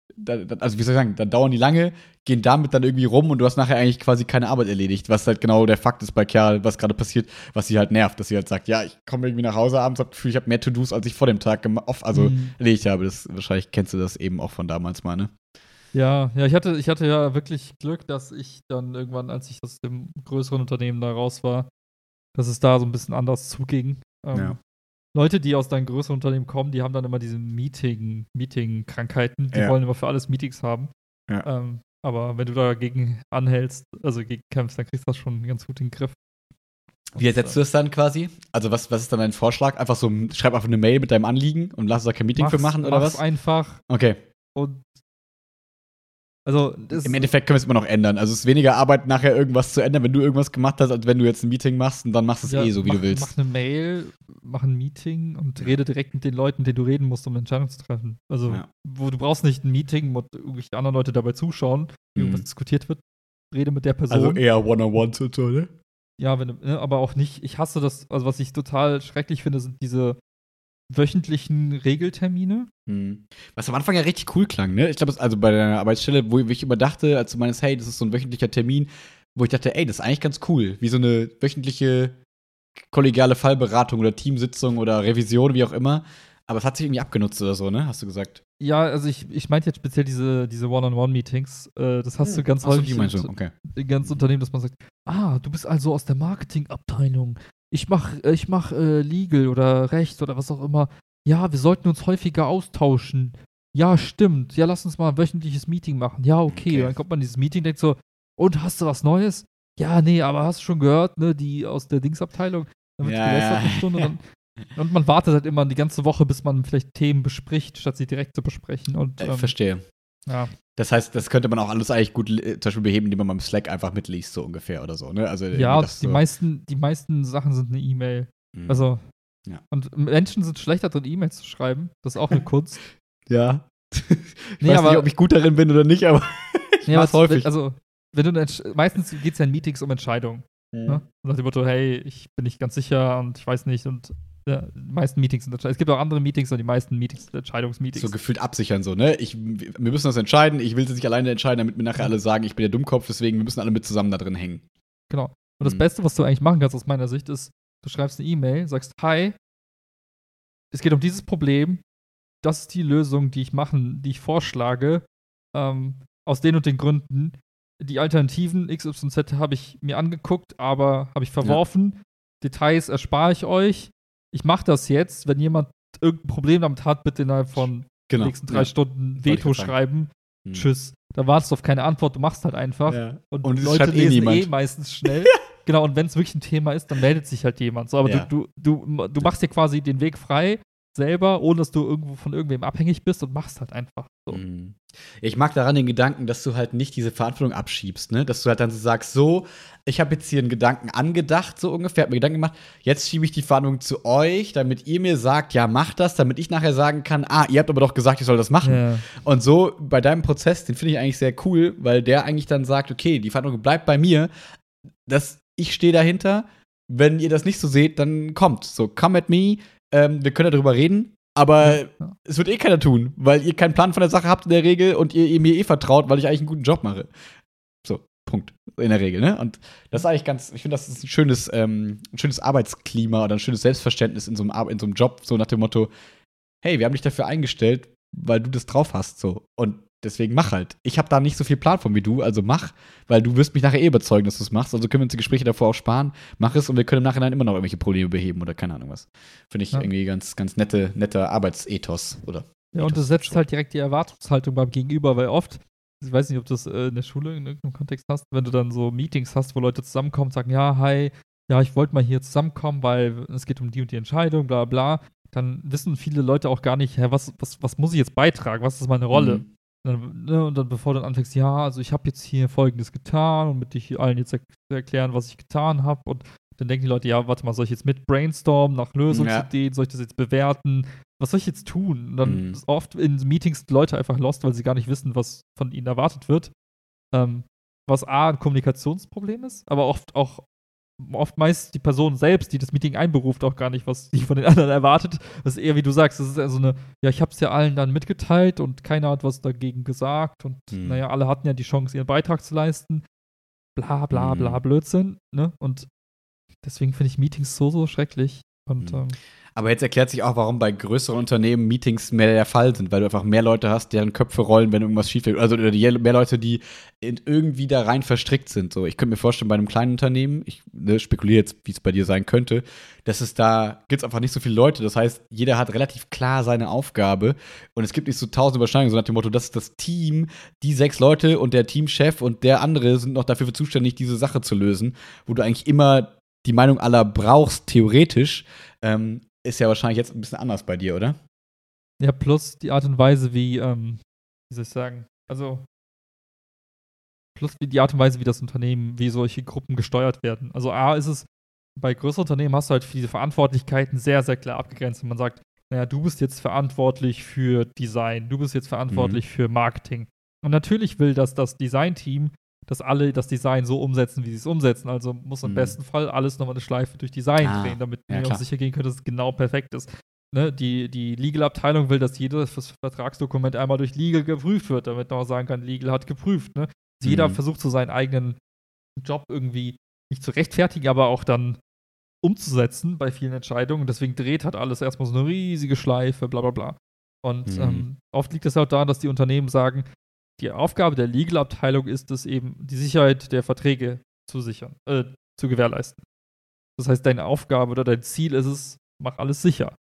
S2: also wie soll ich sagen, dann dauern die lange, gehen damit dann irgendwie rum und du hast nachher eigentlich quasi keine Arbeit erledigt, was halt genau der Fakt ist bei Kerl, was gerade passiert, was sie halt nervt, dass sie halt sagt, ja, ich komme irgendwie nach Hause abends, hab das Gefühl, ich habe mehr To-Dos, als ich vor dem Tag off, also
S1: Mhm.
S2: erledigt habe. Das, wahrscheinlich kennst du das eben auch von damals mal, ne?
S1: Ja, ja, ich hatte, ich hatte ja wirklich Glück, dass ich dann irgendwann, als ich aus dem größeren Unternehmen da raus war, dass es da so ein bisschen anders zuging. Ähm,
S2: Ja.
S1: Leute, die aus deinem größeren Unternehmen kommen, die haben dann immer diese Meeting, Meeting-Krankheiten. Die
S2: Ja.
S1: wollen immer für alles Meetings haben.
S2: Ja.
S1: Ähm, aber wenn du dagegen anhältst, also gegen kämpfst, dann kriegst du das schon ganz gut in den Griff.
S2: Wie ersetzt du das dann quasi? Also was, was ist dann dein Vorschlag? Einfach so, schreib einfach eine Mail mit deinem Anliegen und lass uns da kein Meeting für
S1: Mach's-
S2: machen oder was?
S1: einfach
S2: Okay.
S1: und also das
S2: Im Endeffekt können wir es immer noch ändern. Also es ist weniger Arbeit, nachher irgendwas zu ändern, wenn du irgendwas gemacht hast, als wenn du jetzt ein Meeting machst und dann machst du es
S1: Ja,
S2: eh so, wie
S1: mach,
S2: du willst.
S1: Mach eine Mail, mach ein Meeting und rede direkt mit den Leuten, mit denen du reden musst, um eine Entscheidung zu treffen. Also,
S2: Ja.
S1: wo du brauchst nicht ein Meeting, wo irgendwelche anderen Leute dabei zuschauen, wie
S2: Mhm.
S1: irgendwas diskutiert wird. rede mit der Person.
S2: Also eher ne?
S1: Ja, wenn, ne, aber auch nicht. Ich hasse das. Also, was ich total schrecklich finde, sind diese wöchentlichen Regeltermine.
S2: Hm. Was am Anfang ja richtig cool klang, ne? Ich glaube, also bei der Arbeitsstelle, wo ich immer dachte, als du meinst, hey, das ist so ein wöchentlicher Termin, wo ich dachte, ey, das ist eigentlich ganz cool. Wie so eine wöchentliche kollegiale Fallberatung oder Teamsitzung oder Revision, wie auch immer. Aber es hat sich irgendwie abgenutzt oder so, ne? Hast du gesagt?
S1: Ja, also ich, ich meinte jetzt speziell diese, diese One-on-One-Meetings. Äh, das hast
S2: Hm.
S1: du ganz
S2: Ach so,
S1: häufig
S2: die
S1: in-
S2: okay.
S1: in ganz Unternehmen, dass man sagt, ah, du bist also aus der Marketingabteilung. Ich mach, äh, ich mach äh, Legal oder Recht oder was auch immer. Ja, wir sollten uns häufiger austauschen. Ja, stimmt. Ja, lass uns mal ein wöchentliches Meeting machen. Ja, okay.
S2: Okay.
S1: Dann kommt man in dieses Meeting, denkt so, und hast du was Neues? Ja, nee, aber hast du schon gehört, ne, die aus der Dingsabteilung? Dann wird
S2: Ja,
S1: eine Stunde. Dann, und man wartet halt immer die ganze Woche, bis man vielleicht Themen bespricht, statt sie direkt zu besprechen. Und
S2: Äh,
S1: ähm,
S2: verstehe.
S1: Ja.
S2: Das heißt, das könnte man auch alles eigentlich gut äh, zum Beispiel beheben, indem man beim Slack einfach mitliest, so ungefähr oder so, ne? Also,
S1: Ja, die,
S2: so,
S1: meisten, die meisten Sachen sind eine E-Mail.
S2: Mhm.
S1: Also,
S2: Ja.
S1: und Menschen sind schlechter drin, E-Mails zu schreiben. Das ist auch eine Kunst.
S2: Ja. ich
S1: Nee,
S2: weiß
S1: aber-
S2: nicht, ob ich gut darin bin oder nicht, aber ich
S1: Nee,
S2: mach's
S1: aber
S2: häufig.
S1: Also, wenn du meistens geht es ja in Meetings um Entscheidungen.
S2: Mhm.
S1: Ne? Nach dem Motto, hey, ich bin nicht ganz sicher und ich weiß nicht. Und ja, die meisten Meetings sind. Es gibt auch andere Meetings, aber die meisten Meetings sind Entscheidungsmeetings.
S2: so gefühlt absichern, so, ne? Ich, wir müssen das entscheiden, ich will es nicht alleine entscheiden, damit mir nachher alle sagen, ich bin der Dummkopf, deswegen wir müssen alle mit zusammen da drin hängen.
S1: Genau. Und das
S2: Mhm.
S1: Beste, was du eigentlich machen kannst aus meiner Sicht, ist, du schreibst eine E-Mail, sagst, hi, es geht um dieses Problem, das ist die Lösung, die ich machen, die ich vorschlage, ähm, aus den und den Gründen. Die Alternativen XYZ habe ich mir angeguckt, aber habe ich verworfen. Details erspare ich euch. Ich mache das jetzt. Wenn jemand irgendein Problem damit hat, bitte innerhalb von den nächsten drei
S2: ja.
S1: Stunden Veto schreiben.
S2: Mhm.
S1: Tschüss. Da wartest du auf keine Antwort, du machst halt einfach.
S2: Ja.
S1: Und,
S2: Und
S1: Leute
S2: eh
S1: lesen eh,
S2: niemand.
S1: meistens schnell. genau, und wenn es wirklich ein Thema ist, dann meldet sich halt jemand. So, aber
S2: Ja.
S1: du, du, du, du machst dir quasi den Weg frei, selber, ohne dass du irgendwo von irgendwem abhängig bist und machst halt einfach. So.
S2: Mhm. Ich mag daran den Gedanken, dass du halt nicht diese Verantwortung abschiebst, ne? Dass du halt dann so sagst, so, ich habe jetzt hier einen Gedanken angedacht, so ungefähr, hab mir Gedanken gemacht, jetzt schiebe ich die Verantwortung zu euch, damit ihr mir sagt, ja, mach das, damit ich nachher sagen kann, ah, ihr habt aber doch gesagt, ich soll das machen.
S1: Ja.
S2: Und so bei deinem Prozess, den finde ich eigentlich sehr cool, weil der eigentlich dann sagt, okay, die Verantwortung bleibt bei mir, dass ich stehe dahinter. Wenn ihr das nicht so seht, dann kommt. So, come at me, ähm, wir können darüber reden, aber
S1: Ja.
S2: es wird eh keiner tun, weil ihr keinen Plan von der Sache habt in der Regel und ihr, ihr mir eh vertraut, weil ich eigentlich einen guten Job mache. So, Punkt. In der Regel, ne? Und das ist eigentlich ganz, ich finde, das ist ein schönes, ähm, ein schönes Arbeitsklima oder ein schönes Selbstverständnis in so, einem, in so einem Job, so nach dem Motto, hey, wir haben dich dafür eingestellt, weil du das drauf hast, so. Und deswegen mach halt. Ich habe da nicht so viel Plan von wie du, also mach, weil du wirst mich nachher eh überzeugen, dass du es machst. Also können wir uns die Gespräche davor auch sparen. Mach es und wir können im Nachhinein immer noch irgendwelche Probleme beheben oder keine Ahnung was. Finde ich
S1: Ja.
S2: irgendwie ganz, ganz nette, netter Arbeitsethos, oder?
S1: Ja, und du
S2: Ethos,
S1: setzt
S2: schon.
S1: halt direkt die Erwartungshaltung beim Gegenüber, weil oft, ich weiß nicht, ob du das äh, in der Schule in irgendeinem Kontext hast, wenn du dann so Meetings hast, wo Leute zusammenkommen und sagen, ja, hi, ja, ich wollte mal hier zusammenkommen, weil es geht um die und die Entscheidung, bla bla, dann wissen viele Leute auch gar nicht, hä, was, was, was muss ich jetzt beitragen, was ist meine Rolle?
S2: Mhm.
S1: Dann, ne, und dann, bevor du dann anfängst, ja, also ich habe jetzt hier Folgendes getan und mit dich allen jetzt er erklären, was ich getan habe. Und dann denken die Leute, ja, warte mal, soll ich jetzt mit brainstormen nach Lösungsideen, soll ich das jetzt bewerten? Was soll ich jetzt tun? Und dann
S2: Mhm.
S1: ist oft in Meetings Leute einfach lost, weil sie gar nicht wissen, was von ihnen erwartet wird. Ähm, was A, ein Kommunikationsproblem ist, aber oft auch oft meist die Person selbst, die das Meeting einberuft, auch gar nicht, was die von den anderen erwartet. Das ist eher, wie du sagst, das ist eher so eine, ja, ich habe es ja allen dann mitgeteilt und keiner hat was dagegen gesagt und
S2: Mhm.
S1: naja, alle hatten ja die Chance, ihren Beitrag zu leisten. Bla bla
S2: Mhm.
S1: bla Blödsinn, ne? Und deswegen finde ich Meetings so, so schrecklich. Und
S2: Mhm.
S1: ähm,
S2: Aber jetzt erklärt sich auch, warum bei größeren Unternehmen Meetings mehr der Fall sind, weil du einfach mehr Leute hast, deren Köpfe rollen, wenn irgendwas schief geht. Also mehr Leute, die irgendwie da rein verstrickt sind. So, ich könnte mir vorstellen, bei einem kleinen Unternehmen, ich ne, spekuliere jetzt, wie es bei dir sein könnte, dass es da gibt es einfach nicht so viele Leute. Das heißt, jeder hat relativ klar seine Aufgabe und es gibt nicht so tausend Überschneidungen, so nach dem Motto, das ist das Team, die sechs Leute und der Teamchef und der andere sind noch dafür zuständig, diese Sache zu lösen, wo du eigentlich immer die Meinung aller brauchst, theoretisch. Ähm, ist ja wahrscheinlich jetzt ein bisschen anders bei dir, oder?
S1: ja, plus die Art und Weise, wie, ähm, wie soll ich sagen, also plus die Art und Weise, wie das Unternehmen, wie solche Gruppen gesteuert werden. Also A ist es, bei größeren Unternehmen hast du halt diese Verantwortlichkeiten sehr, sehr klar abgegrenzt. Und man sagt, naja, du bist jetzt verantwortlich für Design, du bist jetzt verantwortlich für Marketing. Und natürlich will das das Design-Team, dass alle das Design so umsetzen, wie sie es umsetzen. Also muss im
S2: Mhm.
S1: besten Fall alles nochmal eine Schleife durch Design
S2: Ah,
S1: drehen, damit
S2: ja,
S1: wir auch sicher gehen können, dass es genau perfekt ist. Ne? Die, die Legal-Abteilung will, dass jedes Vertragsdokument einmal durch Legal geprüft wird, damit man auch sagen kann, Legal hat geprüft. Ne? Jeder
S2: Mhm.
S1: versucht so seinen eigenen Job irgendwie nicht zu rechtfertigen, aber auch dann umzusetzen bei vielen Entscheidungen. Deswegen dreht halt alles erstmal so eine riesige Schleife, bla bla bla. Und
S2: Mhm.
S1: ähm, oft liegt es auch daran, dass die Unternehmen sagen, die Aufgabe der Legal-Abteilung ist es eben, die Sicherheit der Verträge zu sichern, äh, zu gewährleisten. Das heißt, deine Aufgabe oder dein Ziel ist es, mach alles sicher.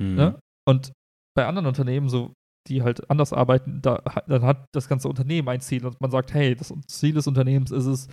S2: Mhm.
S1: Ne? Und bei anderen Unternehmen, so die halt anders arbeiten, da, dann hat das ganze Unternehmen ein Ziel und man sagt, hey, das Ziel des Unternehmens ist es,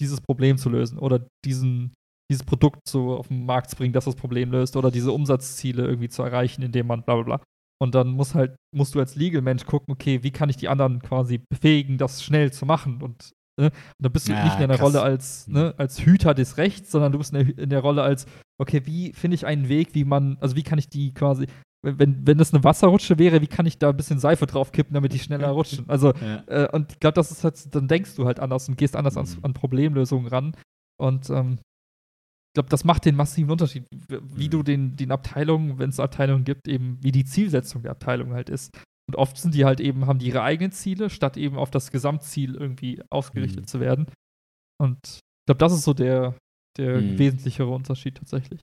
S1: dieses Problem zu lösen oder diesen, dieses Produkt so auf den Markt zu bringen, das das Problem löst oder diese Umsatzziele irgendwie zu erreichen, indem man bla bla bla. Und dann muss halt, musst du als Legal-Mensch gucken, okay, wie kann ich die anderen quasi befähigen, das schnell zu machen und Ne? Und dann bist du
S2: Ja,
S1: nicht in der
S2: krass.
S1: Rolle als, ne, als Hüter des Rechts, sondern du bist in der, in der Rolle als, okay, wie finde ich einen Weg, wie man, also wie kann ich die quasi, wenn, wenn, das eine Wasserrutsche wäre, wie kann ich da ein bisschen Seife drauf kippen, damit die schneller rutschen? Also,
S2: Ja.
S1: äh, und ich glaube, das ist halt, dann denkst du halt anders und gehst anders
S2: Mhm.
S1: an Problemlösungen ran. Und ähm, glaube, das macht den massiven Unterschied, wie,
S2: Mhm.
S1: du den, den Abteilungen, wenn es Abteilungen gibt, eben wie die Zielsetzung der Abteilung halt ist. Und oft sind die halt eben, haben die ihre eigenen Ziele, statt eben auf das Gesamtziel irgendwie ausgerichtet
S2: Mhm.
S1: zu werden. Und ich glaube, das ist so der, der
S2: Mhm.
S1: wesentlichere Unterschied tatsächlich.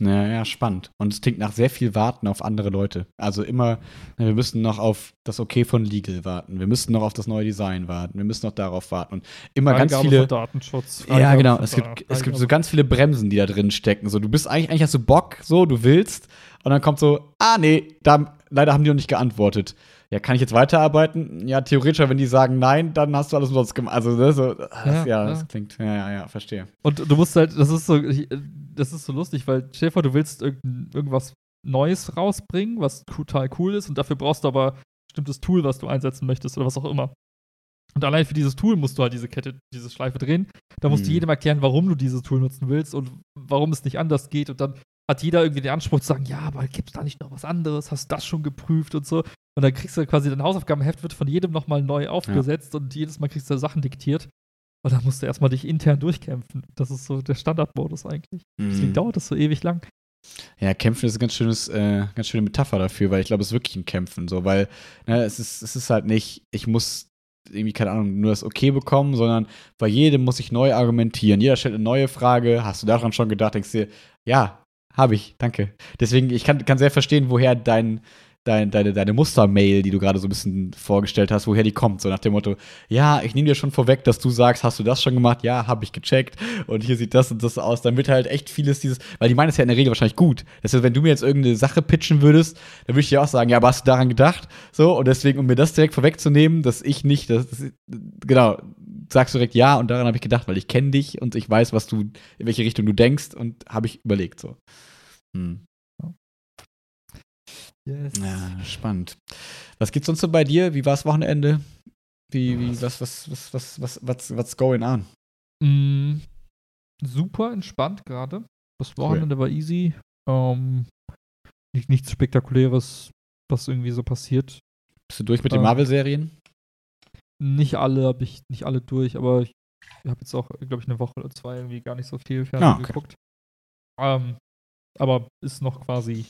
S2: Ja, ja, spannend. Und es klingt nach sehr viel Warten auf andere Leute. Also immer, wir müssen noch auf das Okay von Legal warten. Wir müssen noch auf das neue Design warten. Wir müssen noch darauf warten. Und immer ganz
S1: Freigabe
S2: viele.
S1: von Datenschutz.
S2: Ja,
S1: Freigabe
S2: genau.
S1: von
S2: Es gibt, es gibt so
S1: Freigabe-
S2: ganz viele Bremsen, die da drin stecken. So, du bist eigentlich, eigentlich hast du Bock, so, du willst. Und dann kommt so, ah, nee, da, leider haben die noch nicht geantwortet. Ja, kann ich jetzt weiterarbeiten? Ja, theoretisch, wenn die sagen nein, dann hast du alles umsonst gemacht. Also, ne, so, das, ja,
S1: Ja,
S2: das
S1: ja.
S2: klingt, ja, ja, ja, verstehe.
S1: Und du musst halt, das ist so, ich- das ist so lustig, weil Schäfer, du willst irgend, irgendwas Neues rausbringen, was total cool ist, und dafür brauchst du aber ein bestimmtes Tool, was du einsetzen möchtest oder was auch immer. Und allein für dieses Tool musst du halt diese Kette, diese Schleife drehen. Da musst du
S2: Mhm.
S1: jedem erklären, warum du dieses Tool nutzen willst und warum es nicht anders geht. Und dann hat jeder irgendwie den Anspruch zu sagen, ja, aber gibt es da nicht noch was anderes? Hast du das schon geprüft und so? Und dann kriegst du quasi dein Hausaufgabenheft wird von jedem nochmal neu aufgesetzt und jedes Mal kriegst du Sachen diktiert. Und dann musst du erstmal dich intern durchkämpfen. Das ist so der Standardmodus eigentlich. Deswegen
S2: Mhm.
S1: dauert das so ewig lang.
S2: Ja, Kämpfen ist ein ganz schönes, äh, ganz schöne Metapher dafür, weil ich glaube, es ist wirklich ein Kämpfen, so, weil ne, es ist, es ist halt nicht, ich muss irgendwie, keine Ahnung, nur das Okay bekommen, sondern bei jedem muss ich neu argumentieren. Jeder stellt eine neue Frage. Hast du daran schon gedacht? Denkst dir, ja, habe ich, danke. Deswegen, ich kann, kann sehr verstehen, woher dein, dein, deine, deine Mustermail, die du gerade so ein bisschen vorgestellt hast, woher die kommt. So nach dem Motto, ja, ich nehme dir schon vorweg, dass du sagst, hast du das schon gemacht? Ja, habe ich gecheckt. Und hier sieht das und das aus. Dann wird halt echt vieles dieses, weil die meinen es ja in der Regel wahrscheinlich gut. Das heißt, wenn du mir jetzt irgendeine Sache pitchen würdest, dann würde ich dir auch sagen, ja, aber hast du daran gedacht? So, und deswegen, um mir das direkt vorwegzunehmen, dass ich nicht, das, das, genau, sagst du direkt ja und daran habe ich gedacht, weil ich kenne dich und ich weiß, was du, in welche Richtung du denkst und habe ich überlegt so. Hm.
S1: Yes.
S2: Ja, spannend. Was gibt's sonst so bei dir? Wie war's Wochenende? Wie, wie, was, was, was, was, was, what's, what's going on?
S1: Mm, super entspannt gerade. Das Wochenende war easy. Ähm, nicht, nichts Spektakuläres, was irgendwie so passiert.
S2: Bist du durch mit den
S1: Ähm,
S2: Marvel-Serien?
S1: Nicht alle habe ich, nicht alle durch, aber ich habe jetzt auch, glaube ich, eine Woche oder zwei irgendwie gar nicht so viel Fernsehen
S2: Ah, okay.
S1: geguckt. Ähm, aber ist noch quasi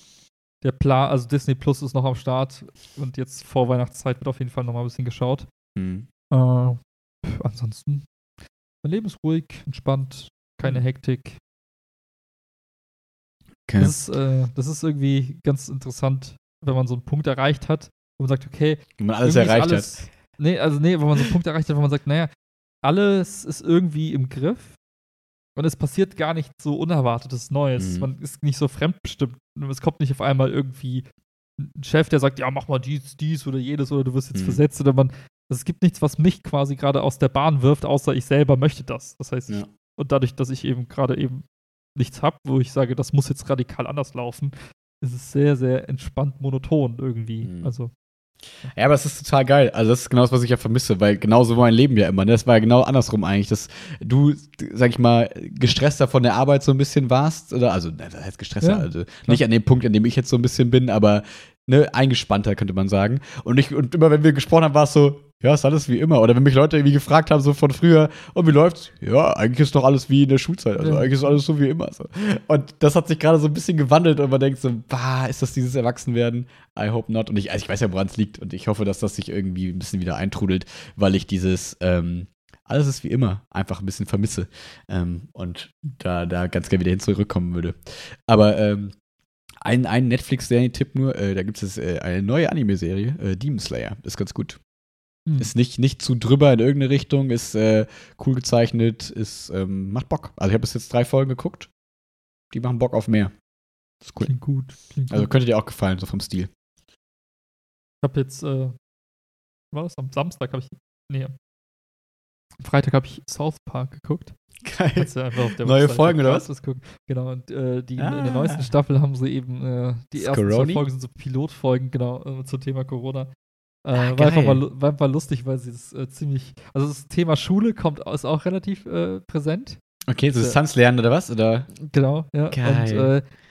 S1: der Plan, also Disney Plus ist noch am Start und jetzt vor Weihnachtszeit wird auf jeden Fall noch mal ein bisschen geschaut.
S2: Hm.
S1: Äh, ansonsten, mein Leben ist ruhig, entspannt, keine
S2: Mhm.
S1: Hektik.
S2: Okay.
S1: Das, ist, äh, das ist irgendwie ganz interessant, wenn man so einen Punkt erreicht hat, wo man sagt, okay,
S2: Wenn man alles erreicht
S1: alles,
S2: hat.
S1: Nee, also nee, wenn man so einen Punkt erreicht hat, wo man sagt, naja, alles ist irgendwie im Griff und es passiert gar nicht so Unerwartetes Neues.
S2: Mhm.
S1: Man ist nicht so fremdbestimmt. Es kommt nicht auf einmal irgendwie ein Chef, der sagt, ja, mach mal dies, dies oder jedes oder du wirst jetzt
S2: Mhm.
S1: versetzt oder man. Also es gibt nichts, was mich quasi gerade aus der Bahn wirft, außer ich selber möchte das. Das heißt, ich,
S2: Ja.
S1: und dadurch, dass ich eben gerade eben nichts habe, wo ich sage, das muss jetzt radikal anders laufen, ist es sehr, sehr entspannt monoton irgendwie.
S2: Mhm.
S1: Also,
S2: Ja, aber es ist total geil. Also, das ist genau das, was ich ja vermisse, weil genau so war mein Leben ja immer. Ne? Das war ja genau andersrum eigentlich, dass du, sag ich mal, gestresster von der Arbeit so ein bisschen warst. Oder, also, das heißt gestresster.
S1: Ja,
S2: also, nicht an dem Punkt, an dem ich jetzt so ein bisschen bin, aber ne, eingespannter, könnte man sagen. Und, ich, und immer, wenn wir gesprochen haben, war es so, ja, ist alles wie immer. Oder wenn mich Leute irgendwie gefragt haben, so von früher, und wie läuft's? Ja, eigentlich ist doch alles wie in der Schulzeit. Also eigentlich ist alles so wie immer. So. Und das hat sich gerade so ein bisschen gewandelt und man denkt so, bah, ist das dieses Erwachsenwerden? I hope not. Und ich, also ich weiß ja, woran es liegt. Und ich hoffe, dass das sich irgendwie ein bisschen wieder eintrudelt, weil ich dieses, ähm, alles ist wie immer, einfach ein bisschen vermisse. Ähm, und da, da ganz gerne wieder hin zurückkommen würde. Aber ähm, ein, ein Netflix-Serie-Tipp nur, äh, da gibt es äh, eine neue Anime-Serie, äh, Demon Slayer. Ist ganz gut.
S1: Hm.
S2: Ist nicht, nicht zu drüber in irgendeine Richtung, ist äh, cool gezeichnet, ist, ähm, macht Bock. Also ich habe bis jetzt drei Folgen geguckt. Die machen Bock auf mehr. Das ist cool.
S1: Klingt gut. Klingt
S2: Also könnte dir auch gefallen, so vom Stil.
S1: Ich habe jetzt, äh, war das am Samstag, habe ich, nee, am Freitag habe ich South Park geguckt.
S2: Geil. Neue Folgen, oder
S1: gratis gucken. Genau, und äh, die in der
S2: Ah.
S1: neuesten Staffel haben sie eben, äh, die ersten
S2: Scaroni?
S1: zwei Folgen sind so Pilotfolgen, genau, äh, zum Thema Corona. Äh,
S2: Ah,
S1: war, einfach mal, war einfach lustig, weil sie das äh, ziemlich, also das Thema Schule kommt, ist auch relativ äh, präsent.
S2: Okay, so
S1: Äh,
S2: Distanz lernen oder was? Oder?
S1: Genau, ja.
S2: Geil.
S1: Und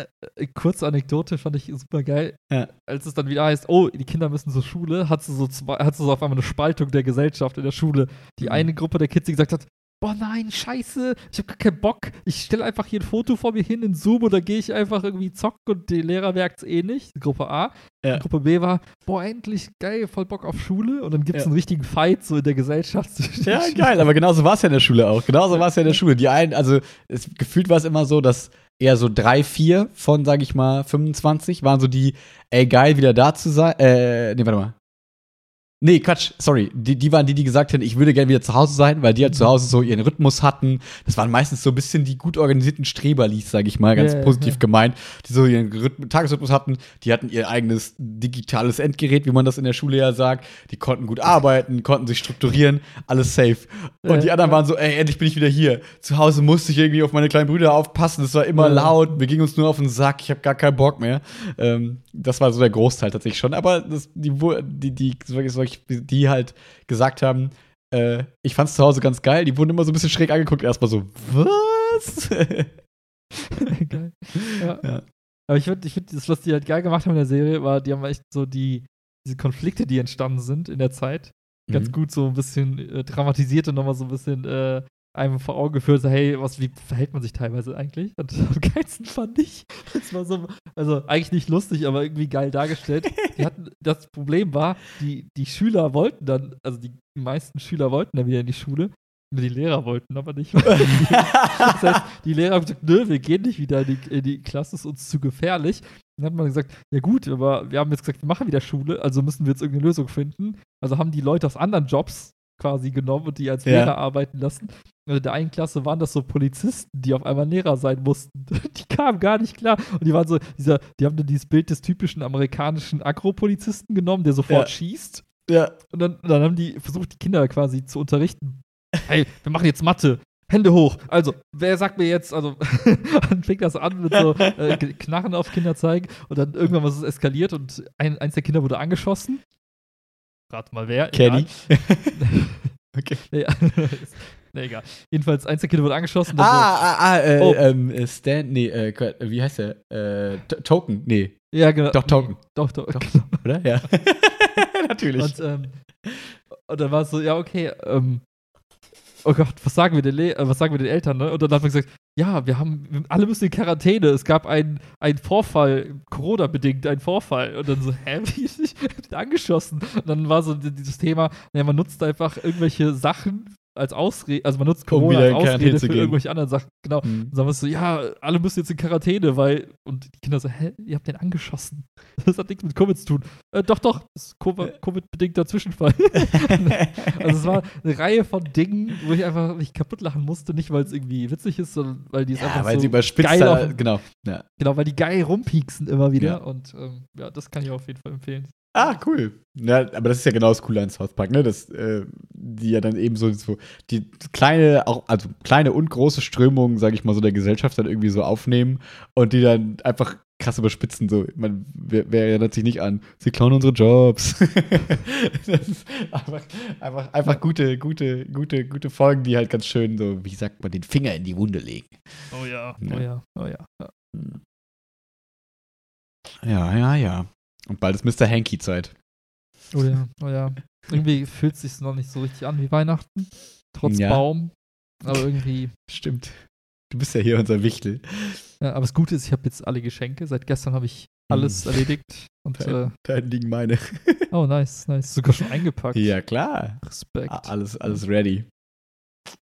S1: äh, äh, kurze Anekdote fand ich super geil.
S2: Ja.
S1: Als es dann wieder heißt, oh, die Kinder müssen zur Schule, hat sie so zwei, hat sie so auf einmal eine Spaltung der Gesellschaft in der Schule. Die
S2: Mhm.
S1: eine Gruppe der Kids, die gesagt hat, boah nein, scheiße, ich hab gar keinen Bock. Ich stelle einfach hier ein Foto vor mir hin in Zoom oder gehe ich einfach irgendwie zocken und der Lehrer merkt's eh nicht. Gruppe A.
S2: Ja.
S1: Gruppe B war, boah, endlich geil, voll Bock auf Schule. Und dann gibt's
S2: Ja.
S1: einen richtigen Fight so in der Gesellschaft.
S2: Ja, geil, aber genauso war es ja in der Schule auch. Genauso war es ja in der Schule. Die einen, also es, gefühlt war es immer so, dass eher so drei, vier von, sag ich mal, 25 waren so die, ey, geil, wieder da zu sein. Äh, nee, warte mal. Nee, Quatsch, sorry. Die, die waren die, die gesagt hätten, ich würde gerne wieder zu Hause sein, weil die halt zu Hause so ihren Rhythmus hatten. Das waren meistens so ein bisschen die gut organisierten Streberlis, sag ich mal, ganz
S1: ja,
S2: positiv
S1: ja.
S2: gemeint, die so ihren Rhyth Tagesrhythmus hatten. Die hatten ihr eigenes digitales Endgerät, wie man das in der Schule ja sagt. Die konnten gut arbeiten, konnten sich strukturieren, alles safe. Und
S1: Ja,
S2: die anderen waren so, ey, endlich bin ich wieder hier. Zu Hause musste ich irgendwie auf meine kleinen Brüder aufpassen. Es war immer laut. Wir gingen uns nur auf den Sack. Ich habe gar keinen Bock mehr. Ähm, das war so der Großteil tatsächlich schon. Aber das, die, die, die, solche- die halt gesagt haben, äh, ich fand's zu Hause ganz geil. Die wurden immer so ein bisschen schräg angeguckt. Erstmal so, was?
S1: geil. Ja.
S2: Ja.
S1: Aber ich finde, ich find, das, was die halt geil gemacht haben in der Serie, war, die haben echt so die, diese Konflikte, die entstanden sind in der Zeit, ganz
S2: Mhm.
S1: gut so ein bisschen äh, dramatisiert und nochmal so ein bisschen äh, einem vor Augen geführt, so, hey, was, wie verhält man sich teilweise eigentlich? Und am geilsten fand ich, das war so, also eigentlich nicht lustig, aber irgendwie geil dargestellt. Die hatten, das Problem war, die, die Schüler wollten dann, also die meisten Schüler wollten dann wieder in die Schule, nur die Lehrer wollten aber nicht. Das heißt, die Lehrer haben gesagt, nö, wir gehen nicht wieder in die, in die Klasse, ist uns zu gefährlich. Dann hat man gesagt, ja gut, aber wir haben jetzt gesagt, wir machen wieder Schule, also müssen wir jetzt irgendeine Lösung finden. Also haben die Leute aus anderen Jobs quasi genommen und die als
S2: Ja.
S1: Lehrer arbeiten lassen. Und in der einen Klasse waren das so Polizisten, die auf einmal Lehrer sein mussten. Die kamen gar nicht klar. Und die waren so, dieser, die haben dann dieses Bild des typischen amerikanischen Agropolizisten genommen, der sofort
S2: Ja.
S1: schießt.
S2: ja.
S1: Und dann, dann haben die versucht, die Kinder quasi zu unterrichten. Hey, wir machen jetzt Mathe. Hände hoch. Also, wer sagt mir jetzt, also, dann fängt das an mit so äh, Knarren auf Kinder zeigen und dann irgendwann was ist eskaliert und ein, eins der Kinder wurde angeschossen. Rat mal wer.
S2: Kenny. Okay.
S1: Nee, nee, egal. Jedenfalls, eins der Kinder wurde angeschossen.
S2: Ah, ah, ah, äh,
S1: Oh.
S2: ähm, äh, Stan, nee, äh, Gott, wie heißt der? Äh, Token, nee,
S1: ja, genau.
S2: doch, Token,
S1: Doch, doch.
S2: Doch. Oder? Ja. Natürlich.
S1: Und, ähm, und dann war es so, ja, okay, ähm, oh Gott, was sagen wir den, Le äh, was sagen wir den Eltern, ne? Und dann hat man gesagt, ja, wir haben, alle müssen in Quarantäne. Es gab einen einen Vorfall, Corona-bedingt, einen Vorfall. Und dann so, hä, wie ist ich angeschossen? Und dann war so di- dieses Thema, naja, man nutzt einfach irgendwelche Sachen als Ausrede, also man nutzt
S2: Um
S1: Corona
S2: wieder
S1: als Ausrede für
S2: gehen.
S1: irgendwelche anderen Sachen. Genau.
S2: Hm.
S1: Dann sagen wir so, ja, alle müssen jetzt in Quarantäne, weil. Und die Kinder so, hä, ihr habt den angeschossen. Das hat nichts mit Covid zu tun. Äh, doch, doch, das ist Covid- Covid-bedingter Zwischenfall. also es war eine Reihe von Dingen, wo ich einfach mich kaputt lachen musste, nicht weil es irgendwie witzig ist, sondern weil die es
S2: ja,
S1: einfach
S2: weil
S1: so
S2: sie überspitzt
S1: geil auf,
S2: genau. Ja.
S1: genau, weil die geil rumpieksen immer wieder
S2: Ja.
S1: und ähm, ja, das kann ich auf jeden Fall empfehlen.
S2: Ah, cool. Ja, aber das ist ja genau das Coole an South Park, ne? Dass äh, die ja dann eben so, so die kleine, auch, also kleine und große Strömungen, sage ich mal, so der Gesellschaft dann irgendwie so aufnehmen und die dann einfach krass überspitzen. So, man, wer, wer erinnert sich nicht an? Sie klauen unsere Jobs. das ist einfach, einfach, einfach gute, gute, gute, gute Folgen, die halt ganz schön so, wie sagt man, den Finger in die Wunde legen.
S1: Oh ja,
S2: Ja.
S1: oh ja, oh ja. ja.
S2: Ja, ja, ja. Und bald ist Mr. Hanky-Zeit.
S1: Oh ja, oh ja. Irgendwie fühlt es sich noch nicht so richtig an wie Weihnachten. Trotz
S2: Ja.
S1: Baum. Aber irgendwie.
S2: Stimmt. Du bist ja hier unser Wichtel.
S1: Ja, aber das Gute ist, ich habe jetzt alle Geschenke. Seit gestern habe ich alles
S2: Mhm.
S1: erledigt. Und, äh,
S2: Da liegen meine.
S1: oh, nice, nice. Sogar schon eingepackt.
S2: Ja, klar.
S1: Respekt.
S2: Alles, alles ready.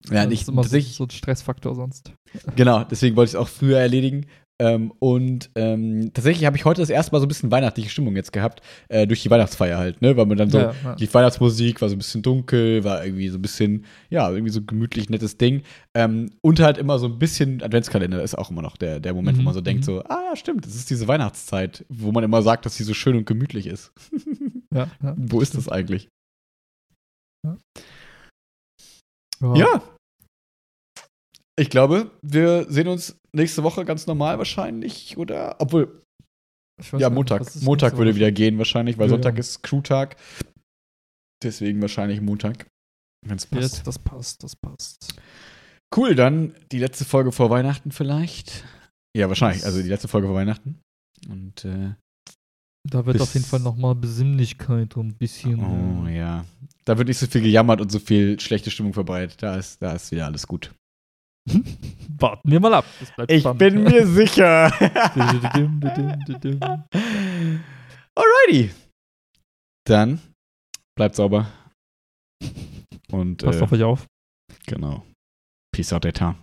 S2: Ja,
S1: das
S2: nicht
S1: ist immer so, so ein Stressfaktor sonst.
S2: Genau, deswegen wollte ich es auch früher erledigen. Ähm, und ähm, tatsächlich habe ich heute das erste Mal so ein bisschen weihnachtliche Stimmung jetzt gehabt, äh, durch die Weihnachtsfeier halt, ne? Weil man dann so,
S1: ja, ja.
S2: die Weihnachtsmusik war so ein bisschen dunkel, war irgendwie so ein bisschen, ja, irgendwie so ein gemütlich nettes Ding. Ähm, und halt immer so ein bisschen Adventskalender ist auch immer noch der, der Moment, wo
S1: Mhm,
S2: man so denkt,
S1: mhm.
S2: so, ah, stimmt, das ist diese Weihnachtszeit, wo man immer sagt, dass sie so schön und gemütlich ist.
S1: ja, ja.
S2: wo ist das eigentlich?
S1: Ja.
S2: Ja. Ich glaube, wir sehen uns nächste Woche ganz normal wahrscheinlich, oder? Obwohl, ja,
S1: gar nicht,
S2: Montag. Montag würde wieder gehen wahrscheinlich, weil
S1: Ja,
S2: Sonntag
S1: ja.
S2: ist Crewtag. Deswegen wahrscheinlich Montag, wenn es passt.
S1: Das passt, das passt.
S2: Cool, dann die letzte Folge vor Weihnachten vielleicht. Ja, wahrscheinlich. Also die letzte Folge vor Weihnachten. Und äh,
S1: Da wird auf jeden Fall nochmal Besinnlichkeit und ein bisschen.
S2: oh
S1: äh,
S2: ja. Da wird nicht so viel gejammert und so viel schlechte Stimmung verbreitet. Da ist, da ist wieder alles gut.
S1: Warten wir mal ab.
S2: Ich
S1: spannend.
S2: bin mir sicher. Alrighty. Dann bleibt sauber. Und
S1: Passt
S2: äh,
S1: auf euch auf.
S2: genau. Peace out, Etat.